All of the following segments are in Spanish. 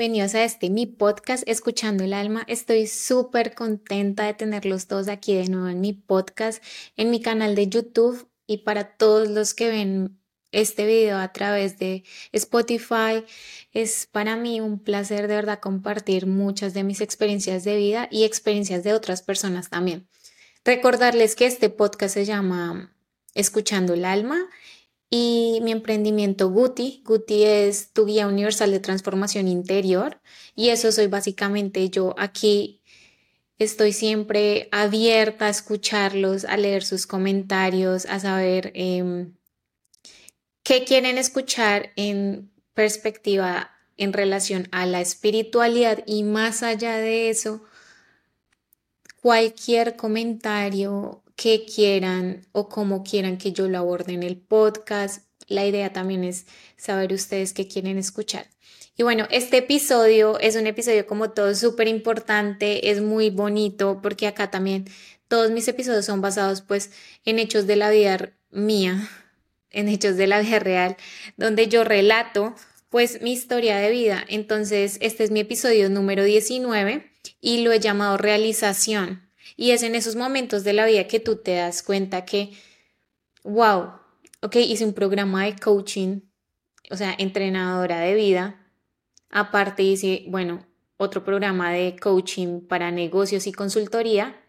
Bienvenidos a este mi podcast Escuchando el Alma. Estoy súper contenta de tenerlos todos aquí de nuevo en mi podcast, en mi canal de YouTube y para todos los que ven este video a través de Spotify. Es para mí un placer de verdad compartir muchas de mis experiencias de vida y experiencias de otras personas también. Recordarles que este podcast se llama Escuchando el Alma y mi emprendimiento Guti. Guti es tu guía universal de transformación interior y eso soy básicamente yo aquí. Estoy siempre abierta a escucharlos, a leer sus comentarios, a saber em, qué quieren escuchar en perspectiva en relación a la espiritualidad y más allá de eso, cualquier comentario, que quieran o cómo quieran que yo lo aborde en el podcast. La idea también es saber ustedes qué quieren escuchar. Y bueno, este episodio es un episodio como todo súper importante, es muy bonito porque acá también todos mis episodios son basados pues en hechos de la vida mía, en hechos de la vida real, donde yo relato pues mi historia de vida. Entonces, este es mi episodio número 19 y lo he llamado realización. Y es en esos momentos de la vida que tú te das cuenta que, wow, ok, hice un programa de coaching, o sea, entrenadora de vida. Aparte hice, bueno, otro programa de coaching para negocios y consultoría.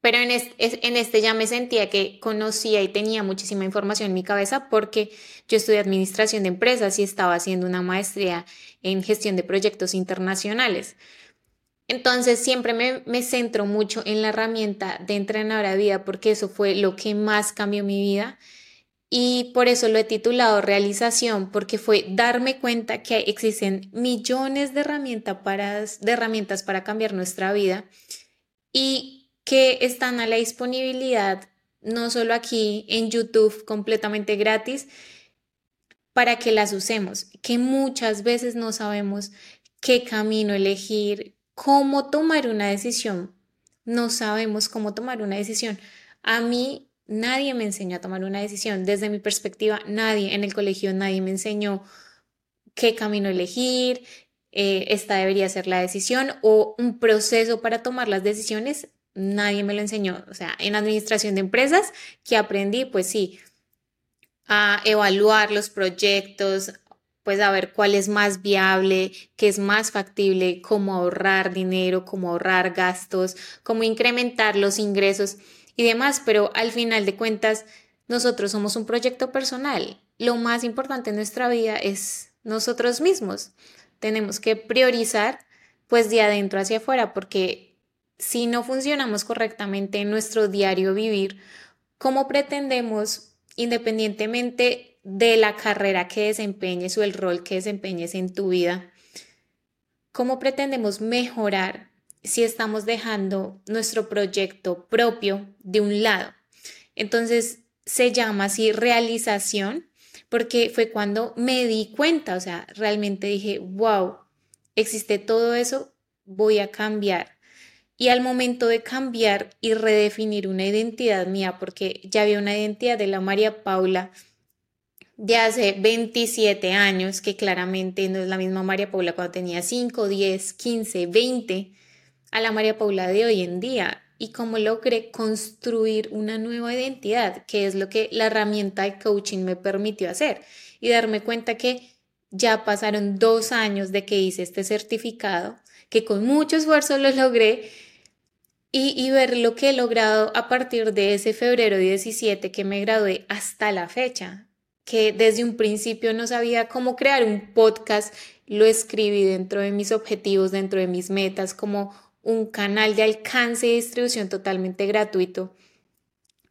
Pero en en este ya me sentía que conocía y tenía muchísima información en mi cabeza porque yo estudié administración de empresas y estaba haciendo una maestría en gestión de proyectos internacionales. Entonces siempre me, centro mucho en la herramienta de entrenadora de vida porque eso fue lo que más cambió mi vida. Y por eso lo he titulado realización porque fue darme cuenta que existen millones de, herramientas para, de herramientas para cambiar nuestra vida y que están a la disponibilidad no solo aquí en YouTube completamente gratis para que las usemos, que muchas veces no sabemos qué camino elegir, cómo tomar una decisión. No sabemos cómo tomar una decisión. A mí nadie me enseñó a tomar una decisión. Desde mi perspectiva, nadie en el colegio, nadie me enseñó qué camino elegir, eh, esta debería ser la decisión o un proceso para tomar las decisiones. Nadie me lo enseñó. O sea, en administración de empresas, que aprendí, pues sí, a evaluar los proyectos, pues a ver cuál es más viable, qué es más factible, cómo ahorrar dinero, cómo ahorrar gastos, cómo incrementar los ingresos y demás, pero al final de cuentas nosotros somos un proyecto personal. Lo más importante en nuestra vida es nosotros mismos. Tenemos que priorizar pues de adentro hacia afuera porque si no funcionamos correctamente en nuestro diario vivir, ¿cómo pretendemos independientemente de la carrera que desempeñes o el rol que desempeñes en tu vida, ¿cómo pretendemos mejorar si estamos dejando nuestro proyecto propio de un lado? Entonces se llama así realización porque fue cuando me di cuenta, o sea, realmente dije, wow, existe todo eso, voy a cambiar. Y al momento de cambiar y redefinir una identidad mía, porque ya había una identidad de la María Paula, de hace 27 años, que claramente no es la misma María Paula cuando tenía 5, 10, 15, 20, a la María Paula de hoy en día. Y cómo logré construir una nueva identidad, que es lo que la herramienta de coaching me permitió hacer. Y darme cuenta que ya pasaron dos años de que hice este certificado, que con mucho esfuerzo lo logré y, y, ver lo que he logrado a partir de ese febrero 17 que me gradué hasta la fecha que desde un principio no sabía cómo crear un podcast, lo escribí dentro de mis objetivos, dentro de mis metas, como un canal de alcance y distribución totalmente gratuito.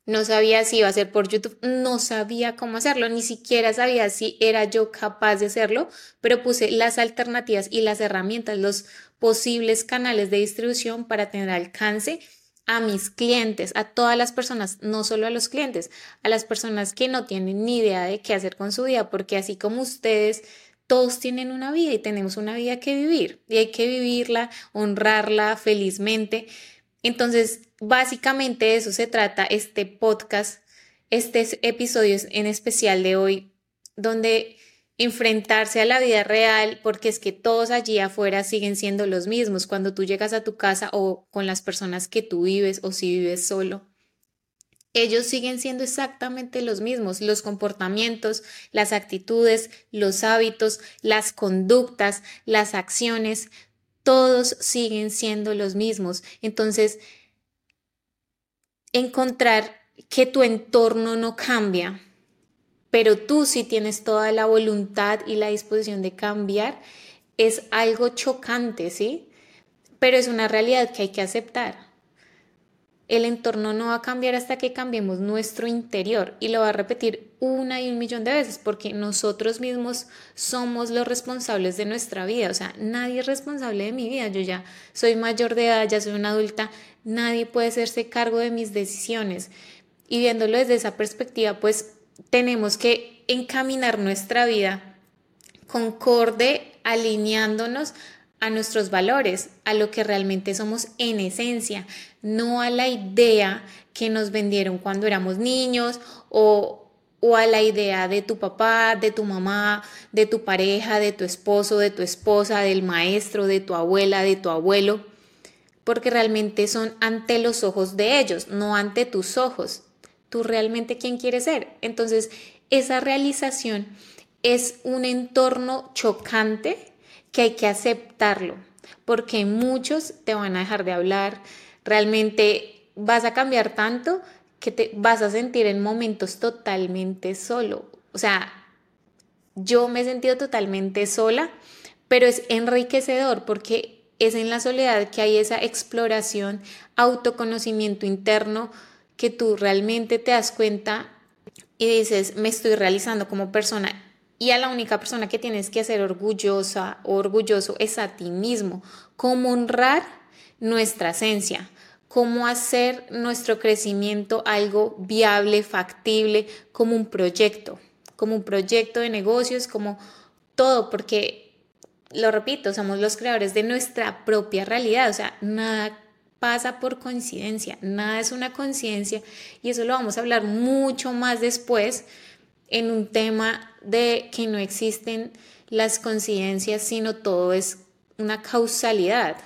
No sabía si iba a ser por YouTube, no sabía cómo hacerlo, ni siquiera sabía si era yo capaz de hacerlo, pero puse las alternativas y las herramientas, los posibles canales de distribución para tener alcance a mis clientes, a todas las personas, no solo a los clientes, a las personas que no tienen ni idea de qué hacer con su vida, porque así como ustedes, todos tienen una vida y tenemos una vida que vivir y hay que vivirla, honrarla felizmente. Entonces, básicamente de eso se trata este podcast, este episodio en especial de hoy, donde enfrentarse a la vida real porque es que todos allí afuera siguen siendo los mismos. Cuando tú llegas a tu casa o con las personas que tú vives o si vives solo, ellos siguen siendo exactamente los mismos. Los comportamientos, las actitudes, los hábitos, las conductas, las acciones, todos siguen siendo los mismos. Entonces, encontrar que tu entorno no cambia, pero tú sí tienes toda la voluntad y la disposición de cambiar, es algo chocante, ¿sí? Pero es una realidad que hay que aceptar. El entorno no va a cambiar hasta que cambiemos nuestro interior y lo va a repetir una y un millón de veces porque nosotros mismos somos los responsables de nuestra vida. O sea, nadie es responsable de mi vida. Yo ya soy mayor de edad, ya soy una adulta, nadie puede hacerse cargo de mis decisiones. Y viéndolo desde esa perspectiva, pues tenemos que encaminar nuestra vida concorde, alineándonos a nuestros valores, a lo que realmente somos en esencia, no a la idea que nos vendieron cuando éramos niños o, o a la idea de tu papá, de tu mamá, de tu pareja, de tu esposo, de tu esposa, del maestro, de tu abuela, de tu abuelo, porque realmente son ante los ojos de ellos, no ante tus ojos. Tú realmente quién quieres ser. Entonces, esa realización es un entorno chocante que hay que aceptarlo, porque muchos te van a dejar de hablar, realmente vas a cambiar tanto que te vas a sentir en momentos totalmente solo. O sea, yo me he sentido totalmente sola, pero es enriquecedor porque es en la soledad que hay esa exploración, autoconocimiento interno, que tú realmente te das cuenta y dices, me estoy realizando como persona y a la única persona que tienes que hacer orgullosa o orgulloso es a ti mismo. Cómo honrar nuestra esencia, cómo hacer nuestro crecimiento algo viable, factible, como un proyecto, como un proyecto de negocios, como todo, porque, lo repito, somos los creadores de nuestra propia realidad, o sea, nada pasa por coincidencia, nada es una coincidencia y eso lo vamos a hablar mucho más después en un tema de que no existen las coincidencias, sino todo es una causalidad.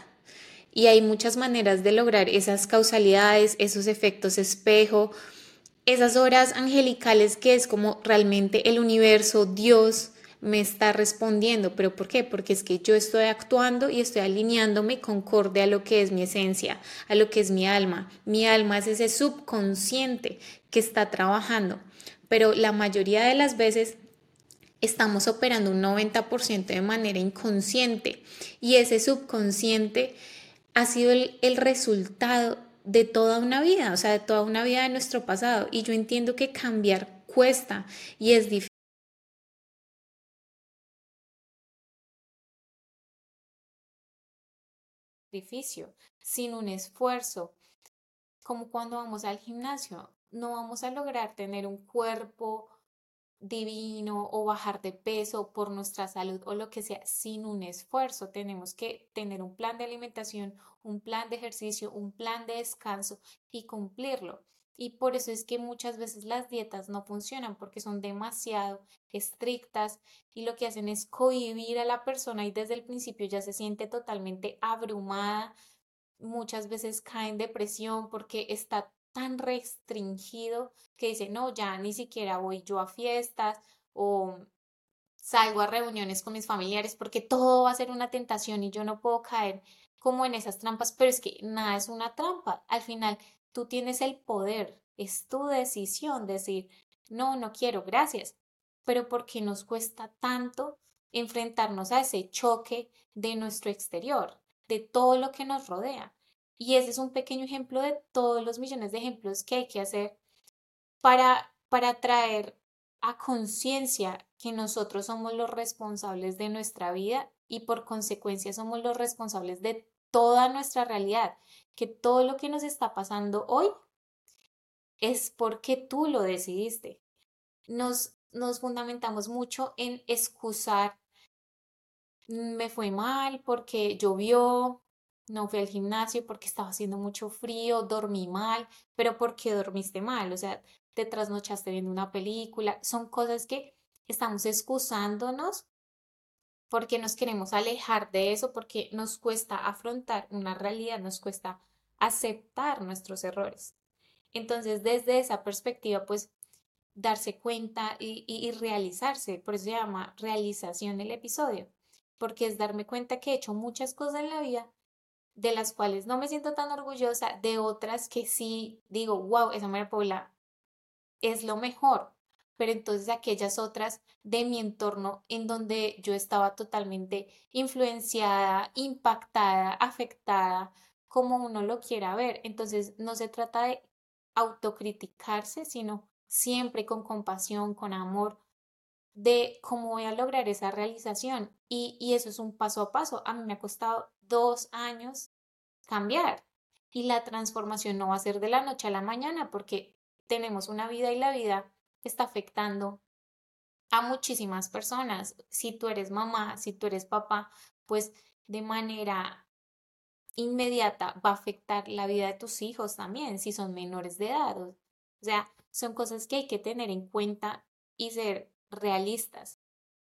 Y hay muchas maneras de lograr esas causalidades, esos efectos espejo, esas horas angelicales que es como realmente el universo, Dios, me está respondiendo. ¿Pero por qué? Porque es que yo estoy actuando y estoy alineándome concorde a lo que es mi esencia, a lo que es mi alma. Mi alma es ese subconsciente que está trabajando pero la mayoría de las veces estamos operando un 90% de manera inconsciente y ese subconsciente ha sido el, resultado de toda una vida, o sea, de toda una vida de nuestro pasado. Y yo entiendo que cambiar cuesta y es difícil. Sin un esfuerzo, como cuando vamos al gimnasio no vamos a lograr tener un cuerpo divino o bajar de peso por nuestra salud o lo que sea sin un esfuerzo. Tenemos que tener un plan de alimentación, un plan de ejercicio, un plan de descanso y cumplirlo. Y por eso es que muchas veces las dietas no funcionan porque son demasiado estrictas y lo que hacen es cohibir a la persona y desde el principio ya se siente totalmente abrumada. Muchas veces cae en depresión porque está tan restringido que dice, no, ya ni siquiera voy yo a fiestas o salgo a reuniones con mis familiares porque todo va a ser una tentación y yo no puedo caer como en esas trampas, pero es que nada es una trampa. Al final, tú tienes el poder, es tu decisión decir, no, no quiero, gracias. Pero porque nos cuesta tanto enfrentarnos a ese choque de nuestro exterior, de todo lo que nos rodea. Y ese es un pequeño ejemplo de todos los millones de ejemplos que hay que hacer para, para traer a conciencia que nosotros somos los responsables de nuestra vida y por consecuencia somos los responsables de toda nuestra realidad, que todo lo que nos está pasando hoy es porque tú lo decidiste. Nos, nos fundamentamos mucho en excusar, me fue mal porque llovió, no fui al gimnasio porque estaba haciendo mucho frío, dormí mal, pero ¿por qué dormiste mal? O sea, te trasnochaste viendo una película, son cosas que estamos excusándonos porque nos queremos alejar de eso, porque nos cuesta afrontar una realidad, nos cuesta aceptar nuestros errores. Entonces, desde esa perspectiva, pues darse cuenta y, realizarse, por eso se llama realización el episodio, porque es darme cuenta que he hecho muchas cosas en la vida de las cuales no me siento tan orgullosa, de otras que sí digo, wow, esa María Paula es lo mejor, pero entonces aquellas otras de mi entorno en donde yo estaba totalmente influenciada, impactada, afectada, como uno lo quiera ver. Entonces no se trata de autocriticarse, sino siempre con compasión, con amor, de cómo voy a lograr esa realización. Y, y eso es un paso a paso. A mí me ha costado dos años cambiar. Y la transformación no va a ser de la noche a la mañana porque tenemos una vida y la vida está afectando a muchísimas personas. Si tú eres mamá, si tú eres papá, pues de manera inmediata va a afectar la vida de tus hijos también, si son menores de edad. O sea, son cosas que hay que tener en cuenta y ser realistas,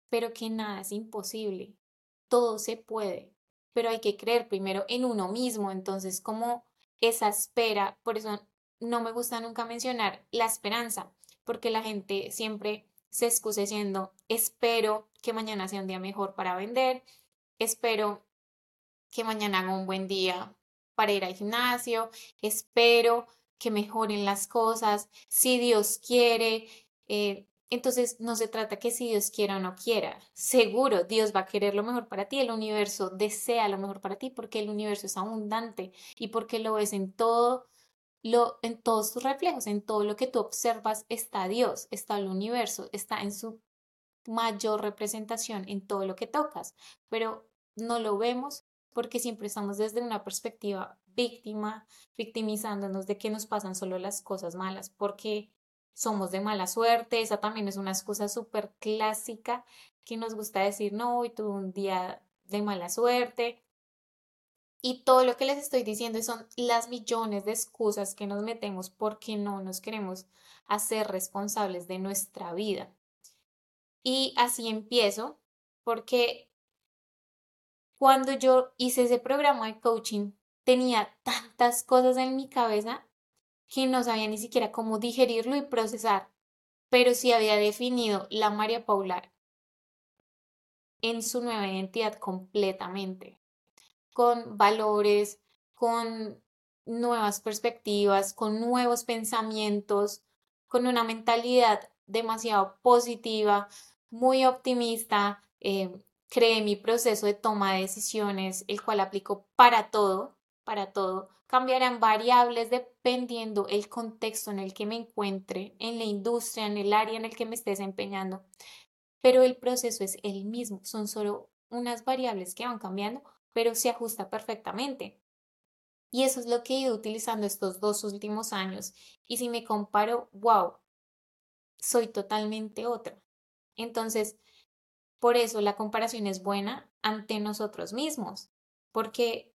pero que nada es imposible. Todo se puede, pero hay que creer primero en uno mismo. Entonces, como esa espera, por eso no me gusta nunca mencionar la esperanza, porque la gente siempre se excusa diciendo, espero que mañana sea un día mejor para vender, espero que mañana haga un buen día para ir al gimnasio, espero que mejoren las cosas, si Dios quiere. Eh, entonces no se trata que si Dios quiera o no quiera, seguro Dios va a querer lo mejor para ti, el universo desea lo mejor para ti porque el universo es abundante y porque lo ves en todo lo, en todos tus reflejos, en todo lo que tú observas está Dios, está el universo, está en su mayor representación en todo lo que tocas, pero no lo vemos porque siempre estamos desde una perspectiva víctima, victimizándonos de que nos pasan solo las cosas malas, porque somos de mala suerte, esa también es una excusa súper clásica que nos gusta decir, no, hoy tuve un día de mala suerte, y todo lo que les estoy diciendo son las millones de excusas que nos metemos porque no nos queremos hacer responsables de nuestra vida. Y así empiezo porque cuando yo hice ese programa de coaching tenía tantas cosas en mi cabeza que no sabía ni siquiera cómo digerirlo y procesar, pero sí había definido la María Paula en su nueva identidad completamente con valores, con nuevas perspectivas, con nuevos pensamientos, con una mentalidad demasiado positiva, muy optimista. Eh, creé mi proceso de toma de decisiones, el cual aplico para todo, para todo. Cambiarán variables dependiendo el contexto en el que me encuentre, en la industria, en el área en el que me esté desempeñando. Pero el proceso es el mismo, son solo unas variables que van cambiando pero se ajusta perfectamente. Y eso es lo que he ido utilizando estos dos últimos años. Y si me comparo, wow, soy totalmente otra. Entonces, por eso la comparación es buena ante nosotros mismos, porque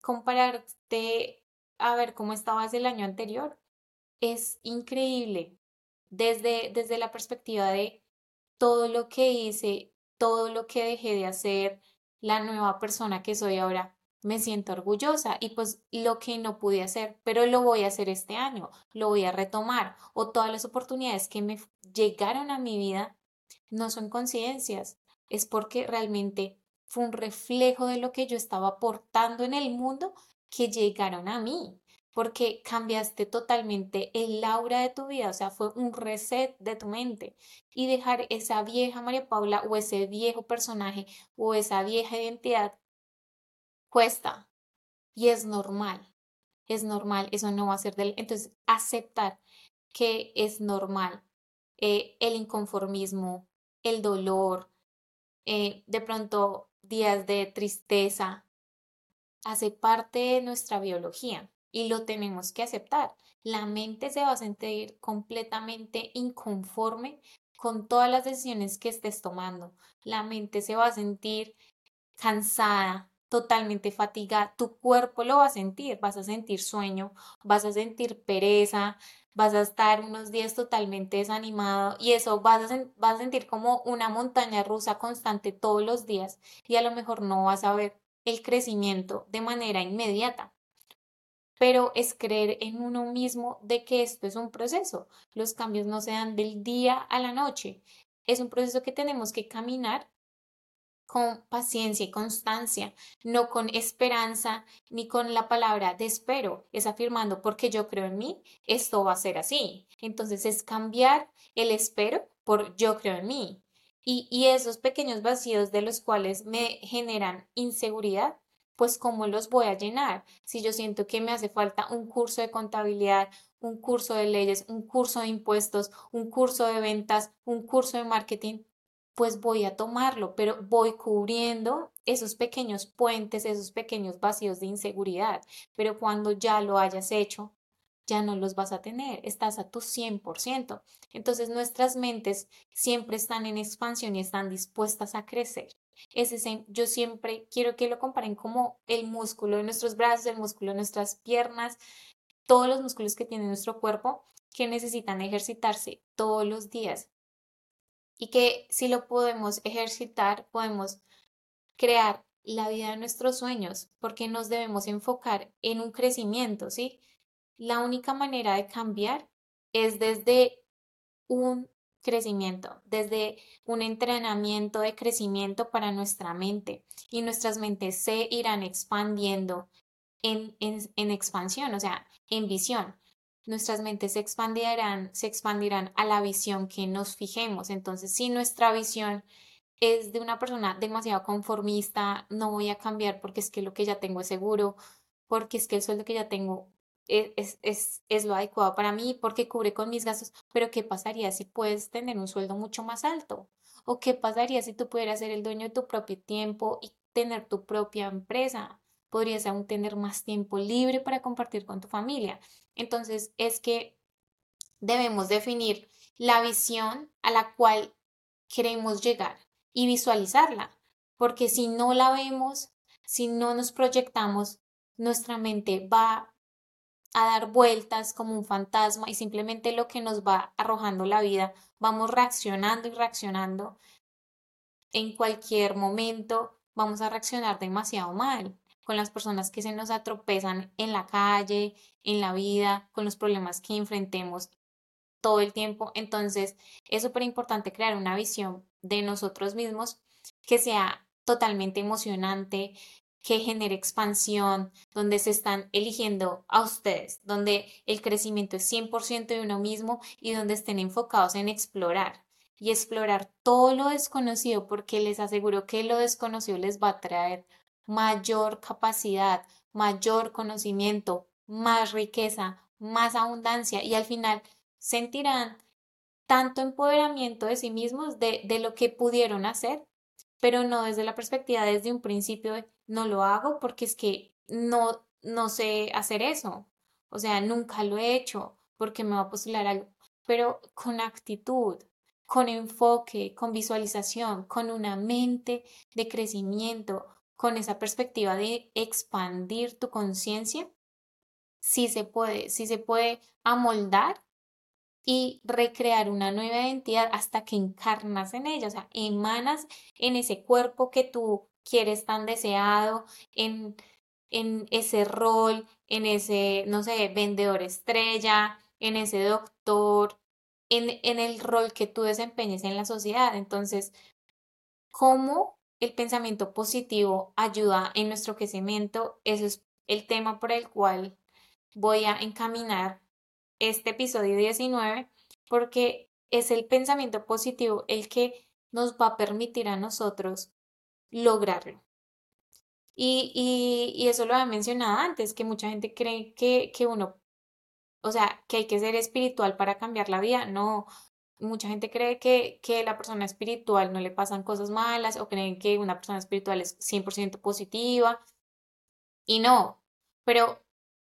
compararte a ver cómo estabas el año anterior es increíble desde, desde la perspectiva de todo lo que hice, todo lo que dejé de hacer, la nueva persona que soy ahora, me siento orgullosa y pues lo que no pude hacer, pero lo voy a hacer este año, lo voy a retomar o todas las oportunidades que me llegaron a mi vida no son coincidencias, es porque realmente fue un reflejo de lo que yo estaba aportando en el mundo que llegaron a mí porque cambiaste totalmente el aura de tu vida, o sea, fue un reset de tu mente. Y dejar esa vieja María Paula o ese viejo personaje o esa vieja identidad cuesta y es normal, es normal, eso no va a ser del... Entonces, aceptar que es normal eh, el inconformismo, el dolor, eh, de pronto días de tristeza, hace parte de nuestra biología y lo tenemos que aceptar. La mente se va a sentir completamente inconforme con todas las decisiones que estés tomando. La mente se va a sentir cansada, totalmente fatigada, tu cuerpo lo va a sentir, vas a sentir sueño, vas a sentir pereza, vas a estar unos días totalmente desanimado y eso vas a, sentir como una montaña rusa constante todos los días y a lo mejor no vas a ver el crecimiento de manera inmediata. Pero es creer en uno mismo de que esto es un proceso. Los cambios no se dan del día a la noche. Es un proceso que tenemos que caminar con paciencia y constancia, no con esperanza ni con la palabra de espero, es afirmando porque yo creo en mí, esto va a ser así. Entonces es cambiar el espero por yo creo en mí. Y, y esos pequeños vacíos de los cuales me generan inseguridad, pues cómo los voy a llenar. Si yo siento que me hace falta un curso de contabilidad, un curso de leyes, un curso de impuestos, un curso de ventas, un curso de marketing, pues voy a tomarlo, pero voy cubriendo esos pequeños puentes, esos pequeños vacíos de inseguridad. Pero cuando ya lo hayas hecho, ya no los vas a tener, estás a tu 100%. Entonces nuestras mentes siempre están en expansión y están dispuestas a crecer. Ese, yo siempre quiero que lo comparen como el músculo de nuestros brazos, el músculo de nuestras piernas, todos los músculos que tiene nuestro cuerpo que necesitan ejercitarse todos los días y que si lo podemos ejercitar, podemos crear la vida de nuestros sueños, porque nos debemos enfocar en un crecimiento, ¿sí? La única manera de cambiar es desde un crecimiento, desde un entrenamiento de crecimiento para nuestra mente y nuestras mentes se irán expandiendo en, en, en expansión, o sea, en visión nuestras mentes se expandirán, se expandirán a la visión que nos fijemos. Entonces, si nuestra visión es de una persona demasiado conformista, no voy a cambiar porque es que lo que ya tengo es seguro, porque es que el sueldo que ya tengo e, es, es, es, lo adecuado para mí, porque cubre con mis gastos, pero ¿qué pasaría si puedes tener un sueldo mucho más alto? ¿O qué pasaría si tú pudieras ser el dueño de tu propio tiempo y tener tu propia empresa? Podrías aún tener más tiempo libre para compartir con tu familia. Entonces es que debemos definir la visión a la cual queremos llegar y visualizarla, porque si no la vemos, si no nos proyectamos, nuestra mente va a dar vueltas como un fantasma y simplemente lo que nos va arrojando la vida, vamos reaccionando y reaccionando. En cualquier momento vamos a reaccionar demasiado mal con las personas que se nos atropezan en la calle, en la vida, con los problemas que enfrentemos todo el tiempo. Entonces, es súper importante crear una visión de nosotros mismos que sea totalmente emocionante, que genere expansión, donde se están eligiendo a ustedes, donde el crecimiento es 100% de uno mismo y donde estén enfocados en explorar y explorar todo lo desconocido, porque les aseguro que lo desconocido les va a traer mayor capacidad, mayor conocimiento, más riqueza, más abundancia y al final sentirán tanto empoderamiento de sí mismos de, de lo que pudieron hacer, pero no desde la perspectiva desde un principio de no lo hago porque es que no, no sé hacer eso, o sea, nunca lo he hecho porque me va a postular algo, pero con actitud, con enfoque, con visualización, con una mente de crecimiento, con esa perspectiva de expandir tu conciencia, sí se puede, sí se puede amoldar y recrear una nueva identidad hasta que encarnas en ella, o sea, emanas en ese cuerpo que tú quieres tan deseado, en, en ese rol, en ese, no sé, vendedor estrella, en ese doctor, en, en el rol que tú desempeñes en la sociedad. Entonces, ¿cómo el pensamiento positivo ayuda en nuestro crecimiento. Eso es el tema por el cual voy a encaminar este episodio 19 porque es el pensamiento positivo el que nos va a permitir a nosotros lograrlo. Y, y, eso lo había mencionado antes, que mucha gente cree que, que uno, o sea, que hay que ser espiritual para cambiar la vida. No, mucha gente cree que, que la persona espiritual no le pasan cosas malas o creen que una persona espiritual es 100% positiva y no, pero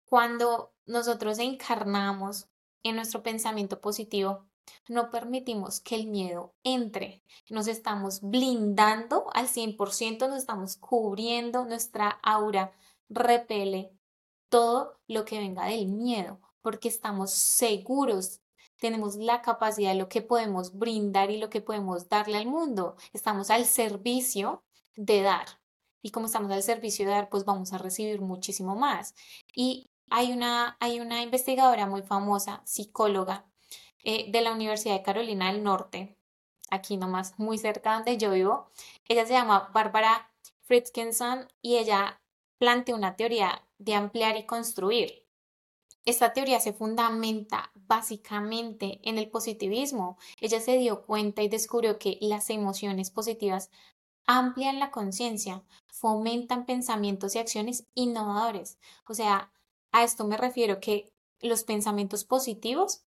cuando nosotros encarnamos en nuestro pensamiento positivo, no permitimos que el miedo entre. Nos estamos blindando al 100%, nos estamos cubriendo, nuestra aura repele todo lo que venga del miedo, porque estamos seguros, tenemos la capacidad de lo que podemos brindar y lo que podemos darle al mundo. Estamos al servicio de dar. Y como estamos al servicio de dar, pues vamos a recibir muchísimo más. Y hay una, hay una investigadora muy famosa, psicóloga, eh, de la Universidad de Carolina del Norte, aquí nomás, muy cerca donde yo vivo. Ella se llama Bárbara Fritkinson y ella plantea una teoría de ampliar y construir. Esta teoría se fundamenta básicamente en el positivismo. Ella se dio cuenta y descubrió que las emociones positivas amplian la conciencia, fomentan pensamientos y acciones innovadores. O sea, a esto me refiero que los pensamientos positivos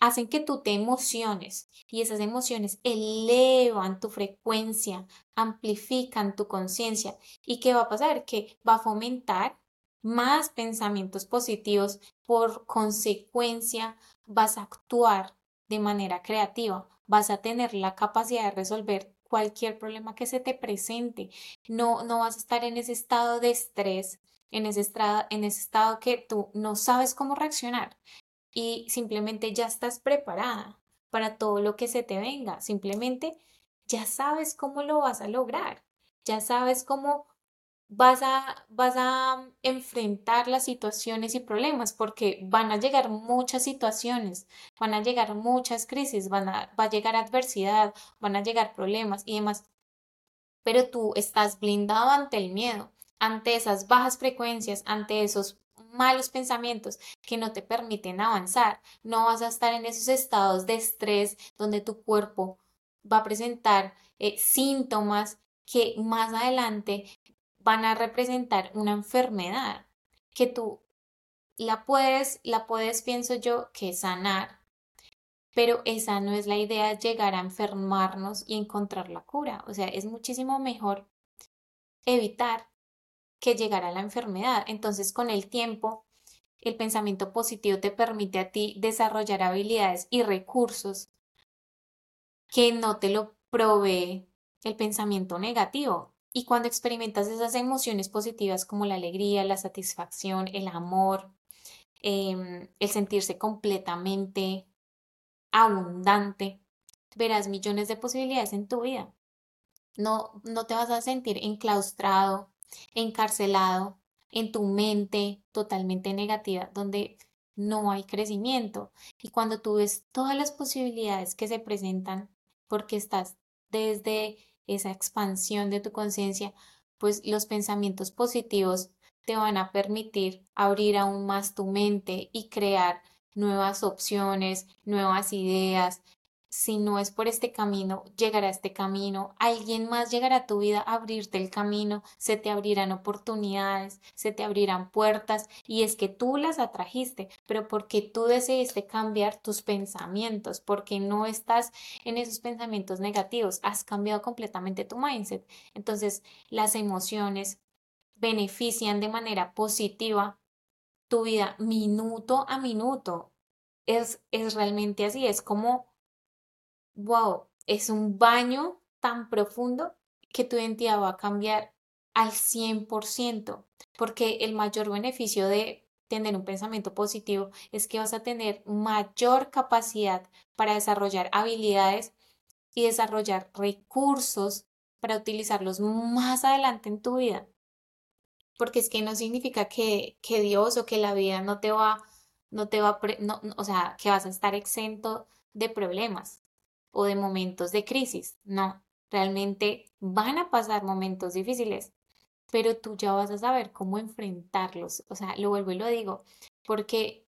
hacen que tú te emociones y esas emociones elevan tu frecuencia, amplifican tu conciencia. ¿Y qué va a pasar? Que va a fomentar más pensamientos positivos, por consecuencia vas a actuar de manera creativa, vas a tener la capacidad de resolver cualquier problema que se te presente, no, no vas a estar en ese estado de estrés, en ese, estado, en ese estado que tú no sabes cómo reaccionar y simplemente ya estás preparada para todo lo que se te venga, simplemente ya sabes cómo lo vas a lograr, ya sabes cómo vas a, vas a enfrentar las situaciones y problemas porque van a llegar muchas situaciones, van a llegar muchas crisis, van a, va a llegar adversidad, van a llegar problemas y demás. Pero tú estás blindado ante el miedo, ante esas bajas frecuencias, ante esos malos pensamientos que no te permiten avanzar. No vas a estar en esos estados de estrés donde tu cuerpo va a presentar eh, síntomas que más adelante van a representar una enfermedad que tú la puedes, la puedes, pienso yo, que sanar, pero esa no es la idea, llegar a enfermarnos y encontrar la cura. O sea, es muchísimo mejor evitar que llegar a la enfermedad. Entonces, con el tiempo, el pensamiento positivo te permite a ti desarrollar habilidades y recursos que no te lo provee el pensamiento negativo. Y cuando experimentas esas emociones positivas como la alegría, la satisfacción, el amor, em, el sentirse completamente abundante, verás millones de posibilidades en tu vida. No, no te vas a sentir enclaustrado, encarcelado en tu mente totalmente negativa, donde no hay crecimiento. Y cuando tú ves todas las posibilidades que se presentan, porque estás desde esa expansión de tu conciencia, pues los pensamientos positivos te van a permitir abrir aún más tu mente y crear nuevas opciones, nuevas ideas, si no es por este camino, llegará este camino, alguien más llegará a tu vida a abrirte el camino, se te abrirán oportunidades, se te abrirán puertas y es que tú las atrajiste, pero porque tú decidiste cambiar tus pensamientos, porque no estás en esos pensamientos negativos, has cambiado completamente tu mindset. Entonces, las emociones benefician de manera positiva tu vida minuto a minuto. Es, es realmente así, es como wow, es un baño tan profundo que tu identidad va a cambiar al 100%, porque el mayor beneficio de tener un pensamiento positivo es que vas a tener mayor capacidad para desarrollar habilidades y desarrollar recursos para utilizarlos más adelante en tu vida. Porque es que no significa que, que Dios o que la vida no te va, no te va, no, o sea, que vas a estar exento de problemas o de momentos de crisis. No, realmente van a pasar momentos difíciles, pero tú ya vas a saber cómo enfrentarlos. O sea, lo vuelvo y lo digo, porque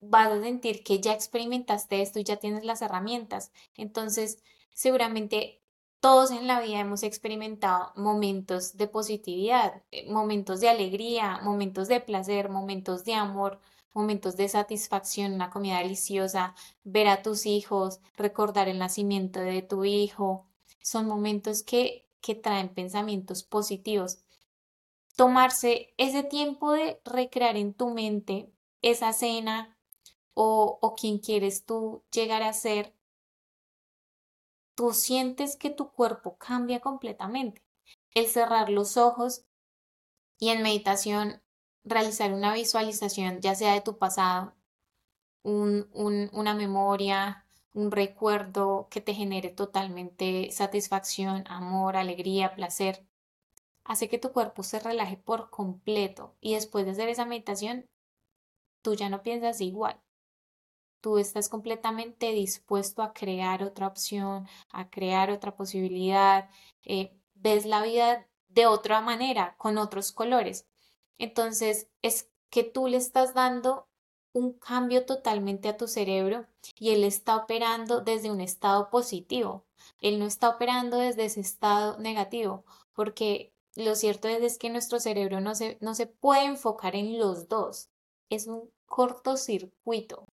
vas a sentir que ya experimentaste esto y ya tienes las herramientas. Entonces, seguramente todos en la vida hemos experimentado momentos de positividad, eh, momentos de alegría, momentos de placer, momentos de amor, momentos de satisfacción, una comida deliciosa, ver a tus hijos, recordar el nacimiento de tu hijo. Son momentos que, que traen pensamientos positivos. Tomarse ese tiempo de recrear en tu mente esa cena o, o quien quieres tú llegar a ser tú sientes que tu cuerpo cambia completamente. El cerrar los ojos y en meditación realizar una visualización, ya sea de tu pasado, un, una memoria, un recuerdo que te genere totalmente satisfacción, amor, alegría, placer, hace que tu cuerpo se relaje por completo y después de hacer esa meditación, tú ya no piensas igual. Tú estás completamente dispuesto a crear otra opción, a crear otra posibilidad, eh, ves la vida de otra manera, con otros colores. Entonces, es que tú le estás dando un cambio totalmente a tu cerebro y él está operando desde un estado positivo. Él no está operando desde ese estado negativo, porque lo cierto es, que nuestro cerebro no se, no se puede enfocar en los dos. Es un cortocircuito.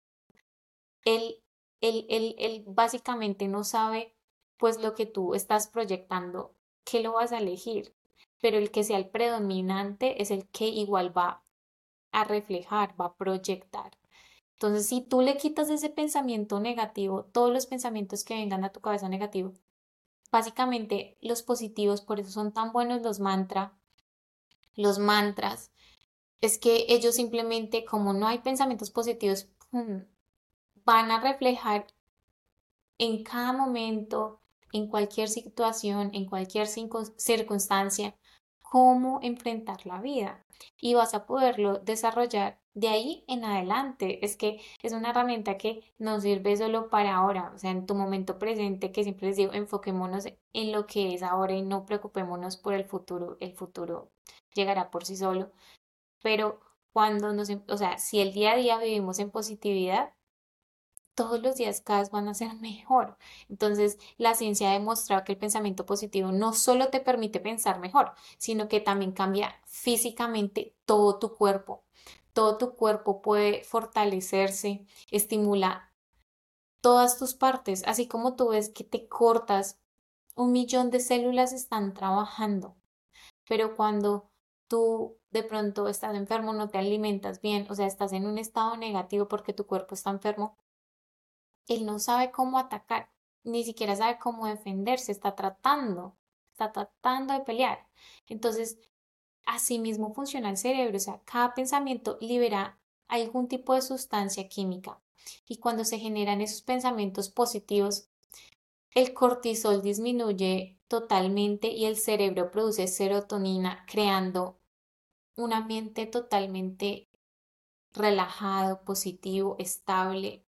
Él, él básicamente no sabe pues lo que tú estás proyectando, qué lo vas a elegir, pero el que sea el predominante es el que igual va a reflejar, va a proyectar. Entonces, si tú le quitas ese pensamiento negativo, todos los pensamientos que vengan a tu cabeza negativo, básicamente los positivos, por eso son tan buenos los mantras, los mantras, es que ellos simplemente, como no hay pensamientos positivos, van a reflejar en cada momento, en cualquier situación, en cualquier circunstancia, cómo enfrentar la vida y vas a poderlo desarrollar de ahí en adelante. Es que es una herramienta que no sirve solo para ahora, o sea, en tu momento presente, que siempre les digo, enfoquémonos en lo que es ahora y no preocupémonos por el futuro. El futuro llegará por sí solo. Pero cuando nos, o sea, si el día a día vivimos en positividad, todos los días cada vez van a ser mejor. Entonces, la ciencia ha demostrado que el pensamiento positivo no solo te permite pensar mejor, sino que también cambia físicamente todo tu cuerpo. Todo tu cuerpo puede fortalecerse, estimula todas tus partes, así como tú ves que te cortas, un millón de células están trabajando. Pero cuando tú de pronto estás enfermo, no te alimentas bien, o sea, estás en un estado negativo porque tu cuerpo está enfermo, él no sabe cómo atacar, ni siquiera sabe cómo defenderse, está tratando, está tratando de pelear. Entonces, así mismo funciona el cerebro, o sea, cada pensamiento libera algún tipo de sustancia química y cuando se generan esos pensamientos positivos, el cortisol disminuye totalmente y el cerebro produce serotonina creando un ambiente totalmente relajado, positivo, estable,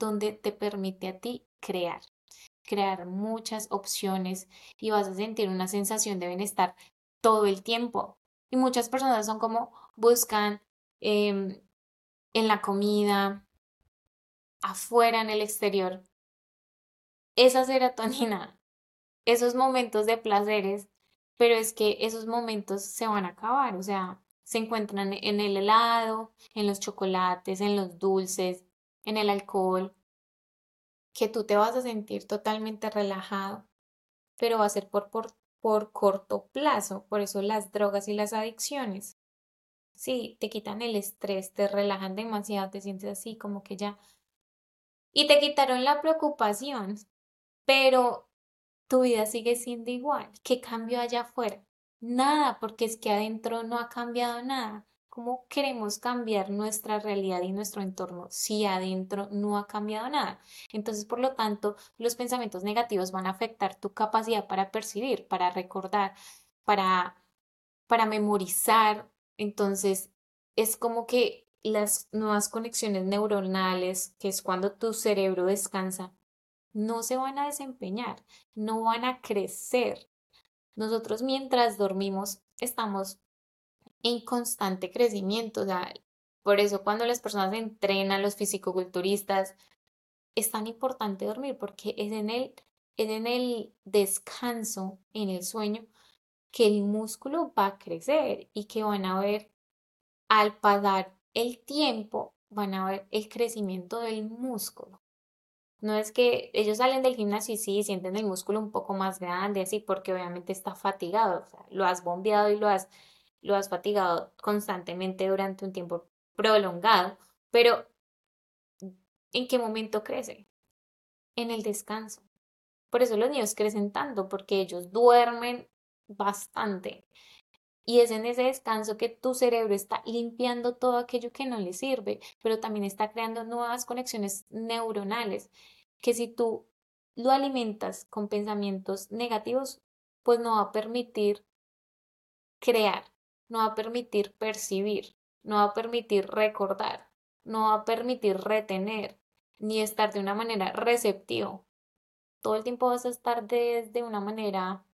donde te permite a ti crear, crear muchas opciones y vas a sentir una sensación de bienestar todo el tiempo. Y muchas personas son como buscan em, en la comida, afuera, en el exterior, esa serotonina, esos momentos de placeres, pero es que esos momentos se van a acabar, o sea, se encuentran en el helado, en los chocolates, en los dulces, en el alcohol, que tú te vas a sentir totalmente relajado, pero va a ser por, por, por corto plazo, por eso las drogas y las adicciones. Sí, te quitan el estrés, te relajan demasiado, te sientes así como que ya. Y te quitaron la preocupación, pero tu vida sigue siendo igual. ¿Qué cambio allá afuera? Nada, porque es que adentro no ha cambiado nada. ¿Cómo queremos cambiar nuestra realidad y nuestro entorno si adentro no ha cambiado nada? Entonces, por lo tanto, los pensamientos negativos van a afectar tu capacidad para percibir, para recordar, para, para memorizar. Entonces, es como que las nuevas conexiones neuronales, que es cuando tu cerebro descansa, no se van a desempeñar, no van a crecer. Nosotros mientras dormimos estamos en constante crecimiento. O por eso cuando las personas entrenan, los fisicoculturistas, es tan importante dormir porque es en el, es en el descanso, en el sueño, que el músculo va a crecer y que van a ver al pasar el tiempo, van a ver el crecimiento del músculo. No es que ellos salen del gimnasio y sí sienten el músculo un poco más grande, así, porque obviamente está fatigado, lo has bombeado y lo has lo has fatigado constantemente durante un tiempo prolongado, pero ¿en qué momento crece? En el descanso. Por eso los niños crecen tanto, porque ellos duermen bastante. Y es en ese descanso que tu cerebro está limpiando todo aquello que no le sirve, pero también está creando nuevas conexiones neuronales, que si tú lo alimentas con pensamientos negativos, pues no va a permitir crear, no va a permitir percibir, no va a permitir recordar, no va a permitir retener, ni estar de una manera receptivo. Todo el tiempo vas a estar desde una manera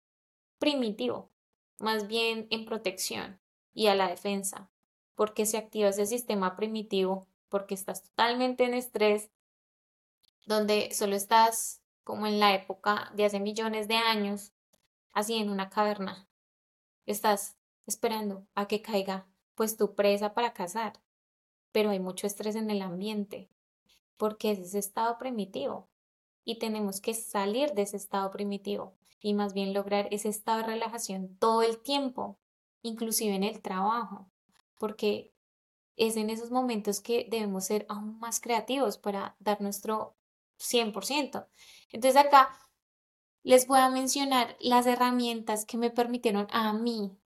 primitivo, más bien en protección y a la defensa, porque se activa ese sistema primitivo, porque estás totalmente en estrés, donde solo estás como en la época de hace millones de años, así en una caverna. Estás esperando a que caiga pues tu presa para cazar, pero hay mucho estrés en el ambiente, porque es ese estado primitivo y tenemos que salir de ese estado primitivo y más bien lograr ese estado de relajación todo el tiempo, inclusive en el trabajo, porque es en esos momentos que debemos ser aún más creativos para dar nuestro 100%. Entonces acá les voy a mencionar las herramientas que me permitieron a mí,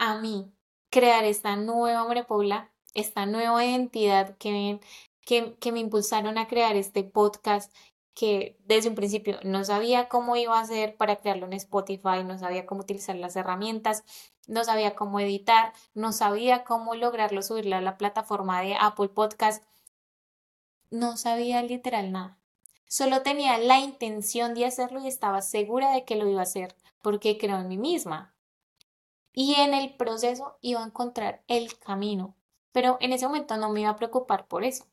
a mí, crear esta nueva Paula, esta nueva identidad que, que, que me impulsaron a crear este podcast que desde un principio no sabía cómo iba a hacer para crearlo en Spotify, no sabía cómo utilizar las herramientas, no sabía cómo editar, no sabía cómo lograrlo subirlo a la plataforma de Apple Podcast, no sabía literal nada. Solo tenía la intención de hacerlo y estaba segura de que lo iba a hacer porque creo en mí misma. Y en el proceso iba a encontrar el camino, pero en ese momento no me iba a preocupar por eso.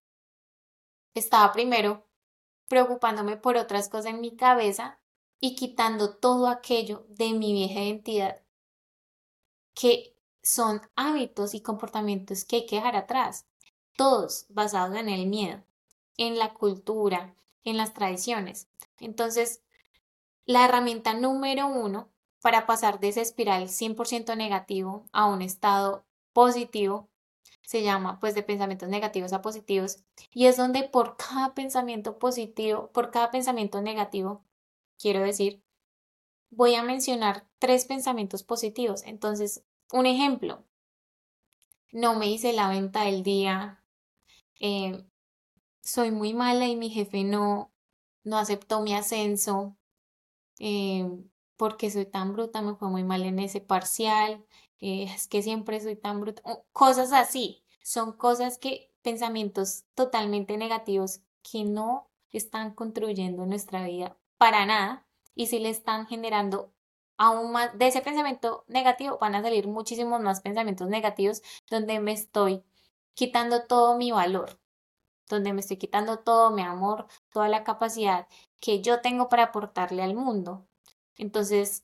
Estaba primero preocupándome por otras cosas en mi cabeza y quitando todo aquello de mi vieja identidad que son hábitos y comportamientos que hay que dejar atrás, todos basados en el miedo, en la cultura, en las tradiciones. Entonces, la herramienta número uno para pasar de ese espiral 100% negativo a un estado positivo se llama pues de pensamientos negativos a positivos y es donde por cada pensamiento positivo, por cada pensamiento negativo, quiero decir, voy a mencionar tres pensamientos positivos. Entonces, un ejemplo, no me hice la venta del día, eh, soy muy mala y mi jefe no, no aceptó mi ascenso, eh, porque soy tan bruta, me fue muy mal en ese parcial, eh, es que siempre soy tan bruta, cosas así, son cosas que, pensamientos totalmente negativos que no están construyendo nuestra vida para nada y si le están generando aún más de ese pensamiento negativo van a salir muchísimos más pensamientos negativos donde me estoy quitando todo mi valor, donde me estoy quitando todo mi amor, toda la capacidad que yo tengo para aportarle al mundo. Entonces,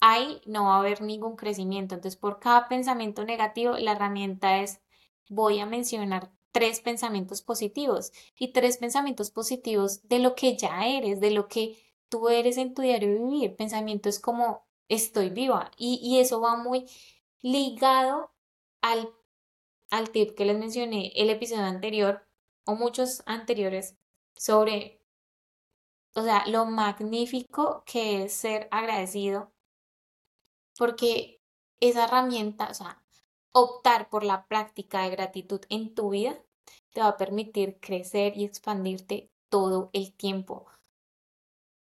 ahí no va a haber ningún crecimiento. Entonces, por cada pensamiento negativo, la herramienta es, voy a mencionar tres pensamientos positivos y tres pensamientos positivos de lo que ya eres, de lo que tú eres en tu diario vivir. Pensamientos como estoy viva y, eso va muy ligado al, al tip que les mencioné el episodio anterior o muchos anteriores sobre, o sea, lo magnífico que es ser agradecido porque esa herramienta, o sea, optar por la práctica de gratitud en tu vida te va a permitir crecer y expandirte todo el tiempo.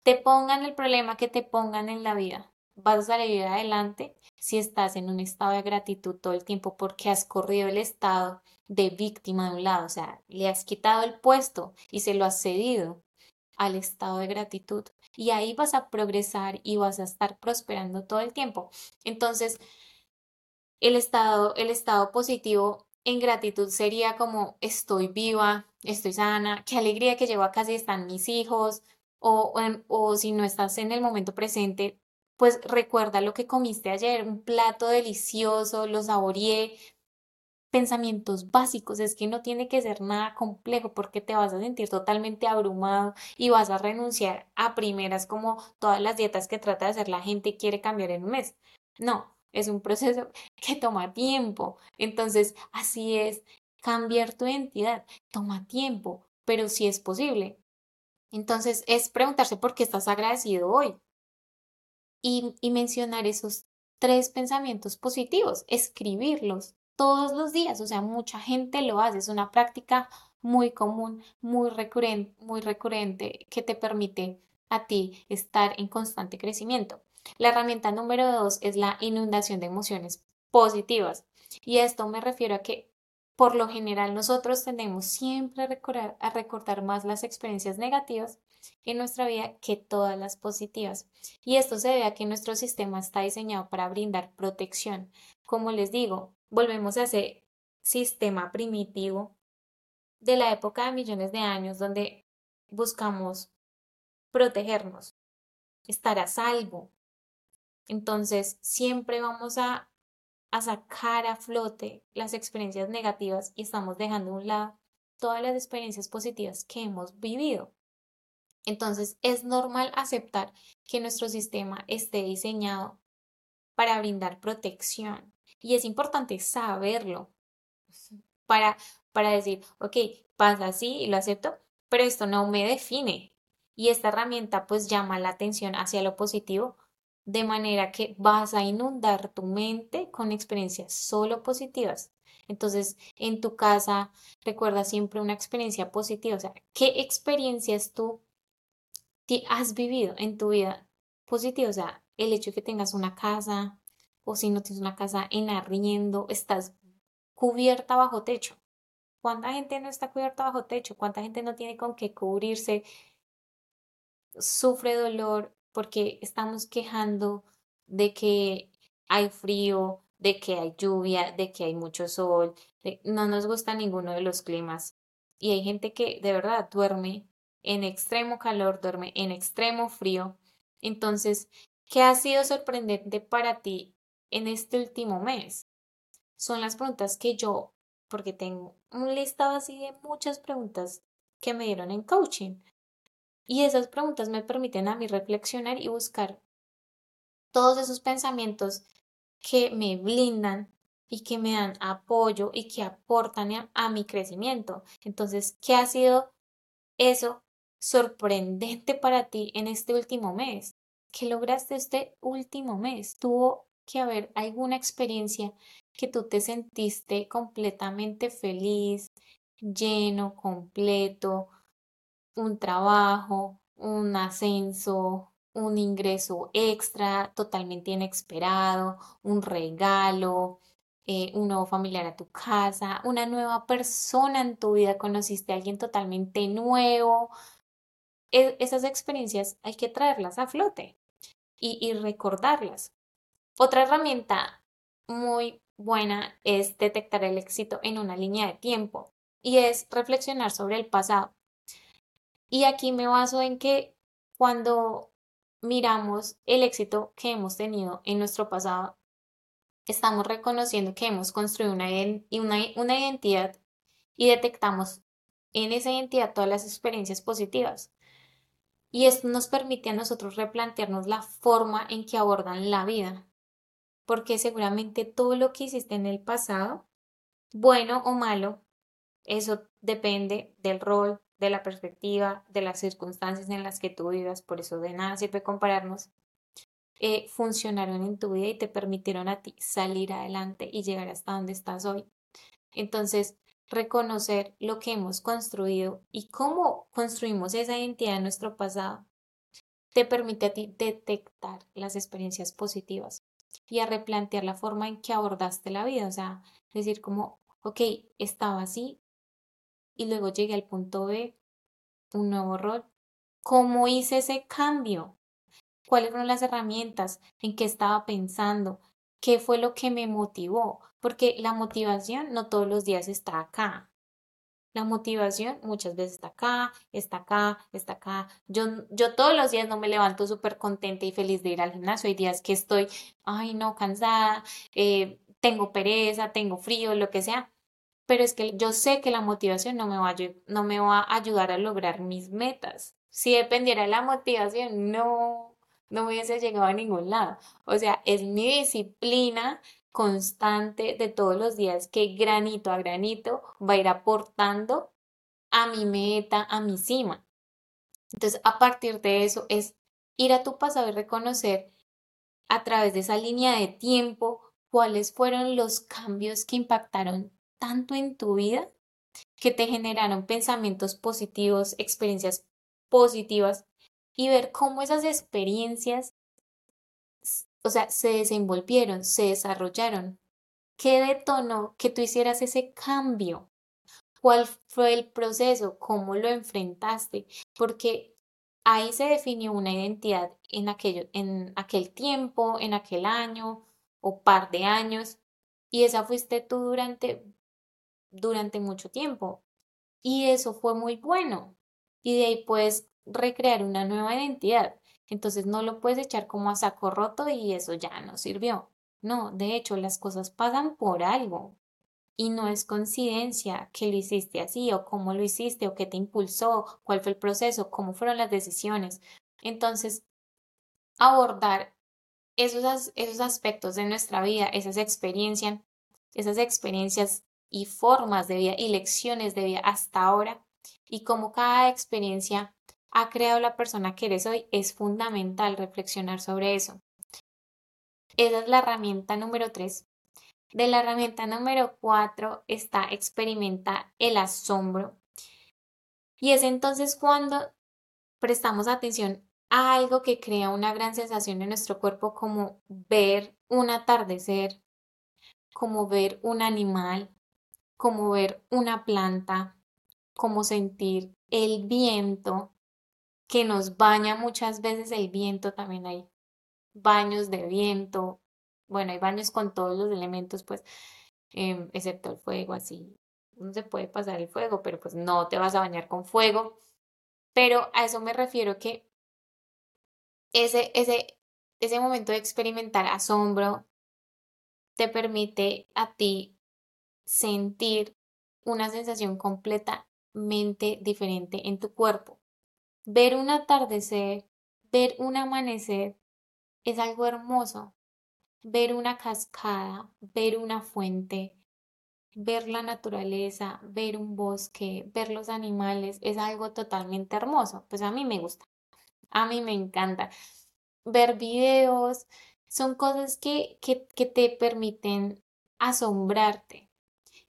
Te pongan el problema que te pongan en la vida, vas a salir adelante si estás en un estado de gratitud todo el tiempo porque has corrido el estado de víctima de un lado, o sea, le has quitado el puesto y se lo has cedido al estado de gratitud y ahí vas a progresar y vas a estar prosperando todo el tiempo. Entonces, el estado, el estado positivo en gratitud sería como estoy viva, estoy sana, qué alegría que llevo a casa están mis hijos, o, o si no estás en el momento presente, pues recuerda lo que comiste ayer, un plato delicioso, lo saboreé, pensamientos básicos, es que no tiene que ser nada complejo porque te vas a sentir totalmente abrumado y vas a renunciar a primeras como todas las dietas que trata de hacer la gente quiere cambiar en un mes. No, es un proceso que toma tiempo. Entonces, así es, cambiar tu identidad toma tiempo, pero sí es posible. Entonces es preguntarse por qué estás agradecido hoy y, y mencionar esos tres pensamientos positivos, escribirlos todos los días, o sea, mucha gente lo hace, es una práctica muy común, muy recurrente, muy recurrente que te permite a ti estar en constante crecimiento. La herramienta número dos es la inundación de emociones positivas. Y a esto me refiero a que por lo general nosotros tendemos siempre a recordar, a recordar más las experiencias negativas en nuestra vida que todas las positivas. Y esto se debe a que nuestro sistema está diseñado para brindar protección. Como les digo, volvemos a ese sistema primitivo de la época de millones de años donde buscamos protegernos, estar a salvo. Entonces, siempre vamos a, a sacar a flote las experiencias negativas y estamos dejando a un lado todas las experiencias positivas que hemos vivido. Entonces, es normal aceptar que nuestro sistema esté diseñado para brindar protección y es importante saberlo para, para decir, ok, pasa así y lo acepto, pero esto no me define. Y esta herramienta pues llama la atención hacia lo positivo, de manera que vas a inundar tu mente con experiencias solo positivas. Entonces, en tu casa, recuerda siempre una experiencia positiva. O sea, ¿qué experiencias tú has vivido en tu vida positiva? O sea, el hecho de que tengas una casa, o si no tienes una casa en arriendo, estás cubierta bajo techo. ¿Cuánta gente no está cubierta bajo techo? ¿Cuánta gente no tiene con qué cubrirse? Sufre dolor porque estamos quejando de que hay frío, de que hay lluvia, de que hay mucho sol. No nos gusta ninguno de los climas. Y hay gente que de verdad duerme en extremo calor, duerme en extremo frío. Entonces, ¿qué ha sido sorprendente para ti en este último mes? Son las preguntas que yo porque tengo un listado así de muchas preguntas que me dieron en coaching. Y esas preguntas me permiten a mí reflexionar y buscar todos esos pensamientos que me blindan y que me dan apoyo y que aportan a, mi crecimiento. Entonces, ¿qué ha sido eso sorprendente para ti en este último mes? ¿Qué lograste este último mes? Tuvo que haber alguna experiencia que tú te sentiste completamente feliz, lleno, completo, un trabajo, un ascenso, un ingreso extra totalmente inesperado, un regalo, eh, un nuevo familiar a tu casa, una nueva persona en tu vida, conociste a alguien totalmente nuevo. E, esas experiencias hay que traerlas a flote y recordarlas. Otra herramienta muy buena es detectar el éxito en una línea de tiempo y es reflexionar sobre el pasado. Y aquí me baso en que cuando miramos el éxito que hemos tenido en nuestro pasado, estamos reconociendo que hemos construido una, identidad y detectamos en esa identidad todas las experiencias positivas. Y esto nos permite a nosotros replantearnos la forma en que abordan la vida porque seguramente todo lo que hiciste en el pasado, bueno o malo, eso depende del rol, de la perspectiva, de las circunstancias en las que tú vivas, por eso de nada sirve compararnos, eh, funcionaron en tu vida y te permitieron a ti salir adelante y llegar hasta donde estás hoy. Entonces, reconocer lo que hemos construido y cómo construimos esa identidad en nuestro pasado te permite a ti detectar las experiencias positivas y a replantear la forma en que abordaste la vida. O sea, decir como, ok, estaba así y luego llegué al punto B, un nuevo rol. ¿Cómo hice ese cambio? ¿Cuáles fueron las herramientas? ¿En qué estaba pensando? ¿Qué fue lo que me motivó? Porque la motivación no todos los días está acá. La motivación muchas veces está acá, está acá, está acá. Yo, yo todos los días no me levanto súper contenta y feliz de ir al gimnasio. Hay días que estoy, ay, no, cansada, eh, tengo pereza, tengo frío, lo que sea. Pero es que yo sé que la motivación no me va a, no me va a ayudar a lograr mis metas. Si dependiera de la motivación, no, no hubiese llegado a ningún lado. O sea, es mi disciplina constante de todos los días que granito a granito va a ir aportando a mi meta, a mi cima. Entonces, a partir de eso es ir a tu pasado y reconocer a través de esa línea de tiempo cuáles fueron los cambios que impactaron tanto en tu vida, que te generaron pensamientos positivos, experiencias positivas y ver cómo esas experiencias, o sea, se desenvolvieron, se desarrollaron. ¿Qué detonó que tú hicieras ese cambio? ¿Cuál fue el proceso? ¿Cómo lo enfrentaste? Porque ahí se definió una identidad en, aquello, en aquel tiempo, en aquel año o par de años, y esa fuiste tú durante, durante mucho tiempo. Y eso fue muy bueno. Y de ahí puedes recrear una nueva identidad. Entonces no lo puedes echar como a saco roto y eso ya no sirvió. No, de hecho las cosas pasan por algo. Y no es coincidencia que lo hiciste así o cómo lo hiciste o qué te impulsó, cuál fue el proceso, cómo fueron las decisiones. Entonces, abordar esos, esos aspectos de nuestra vida, esas experiencias, esas experiencias y formas de vida y lecciones de vida hasta ahora y cómo cada experiencia ha creado la persona que eres hoy, es fundamental reflexionar sobre eso. Esa es la herramienta número tres. De la herramienta número cuatro está experimenta el asombro. Y es entonces cuando prestamos atención a algo que crea una gran sensación en nuestro cuerpo como ver un atardecer, como ver un animal, como ver una planta, como sentir el viento que nos baña muchas veces el viento, también hay baños de viento, bueno, hay baños con todos los elementos, pues, em, excepto el fuego, así, no se puede pasar el fuego, pero pues no te vas a bañar con fuego, pero a eso me refiero que ese, ese, ese momento de experimentar asombro te permite a ti sentir una sensación completamente diferente en tu cuerpo. Ver un atardecer, ver un amanecer es algo hermoso. Ver una cascada, ver una fuente, ver la naturaleza, ver un bosque, ver los animales, es algo totalmente hermoso. Pues a mí me gusta, a mí me encanta. Ver videos, son cosas que, que, que te permiten asombrarte.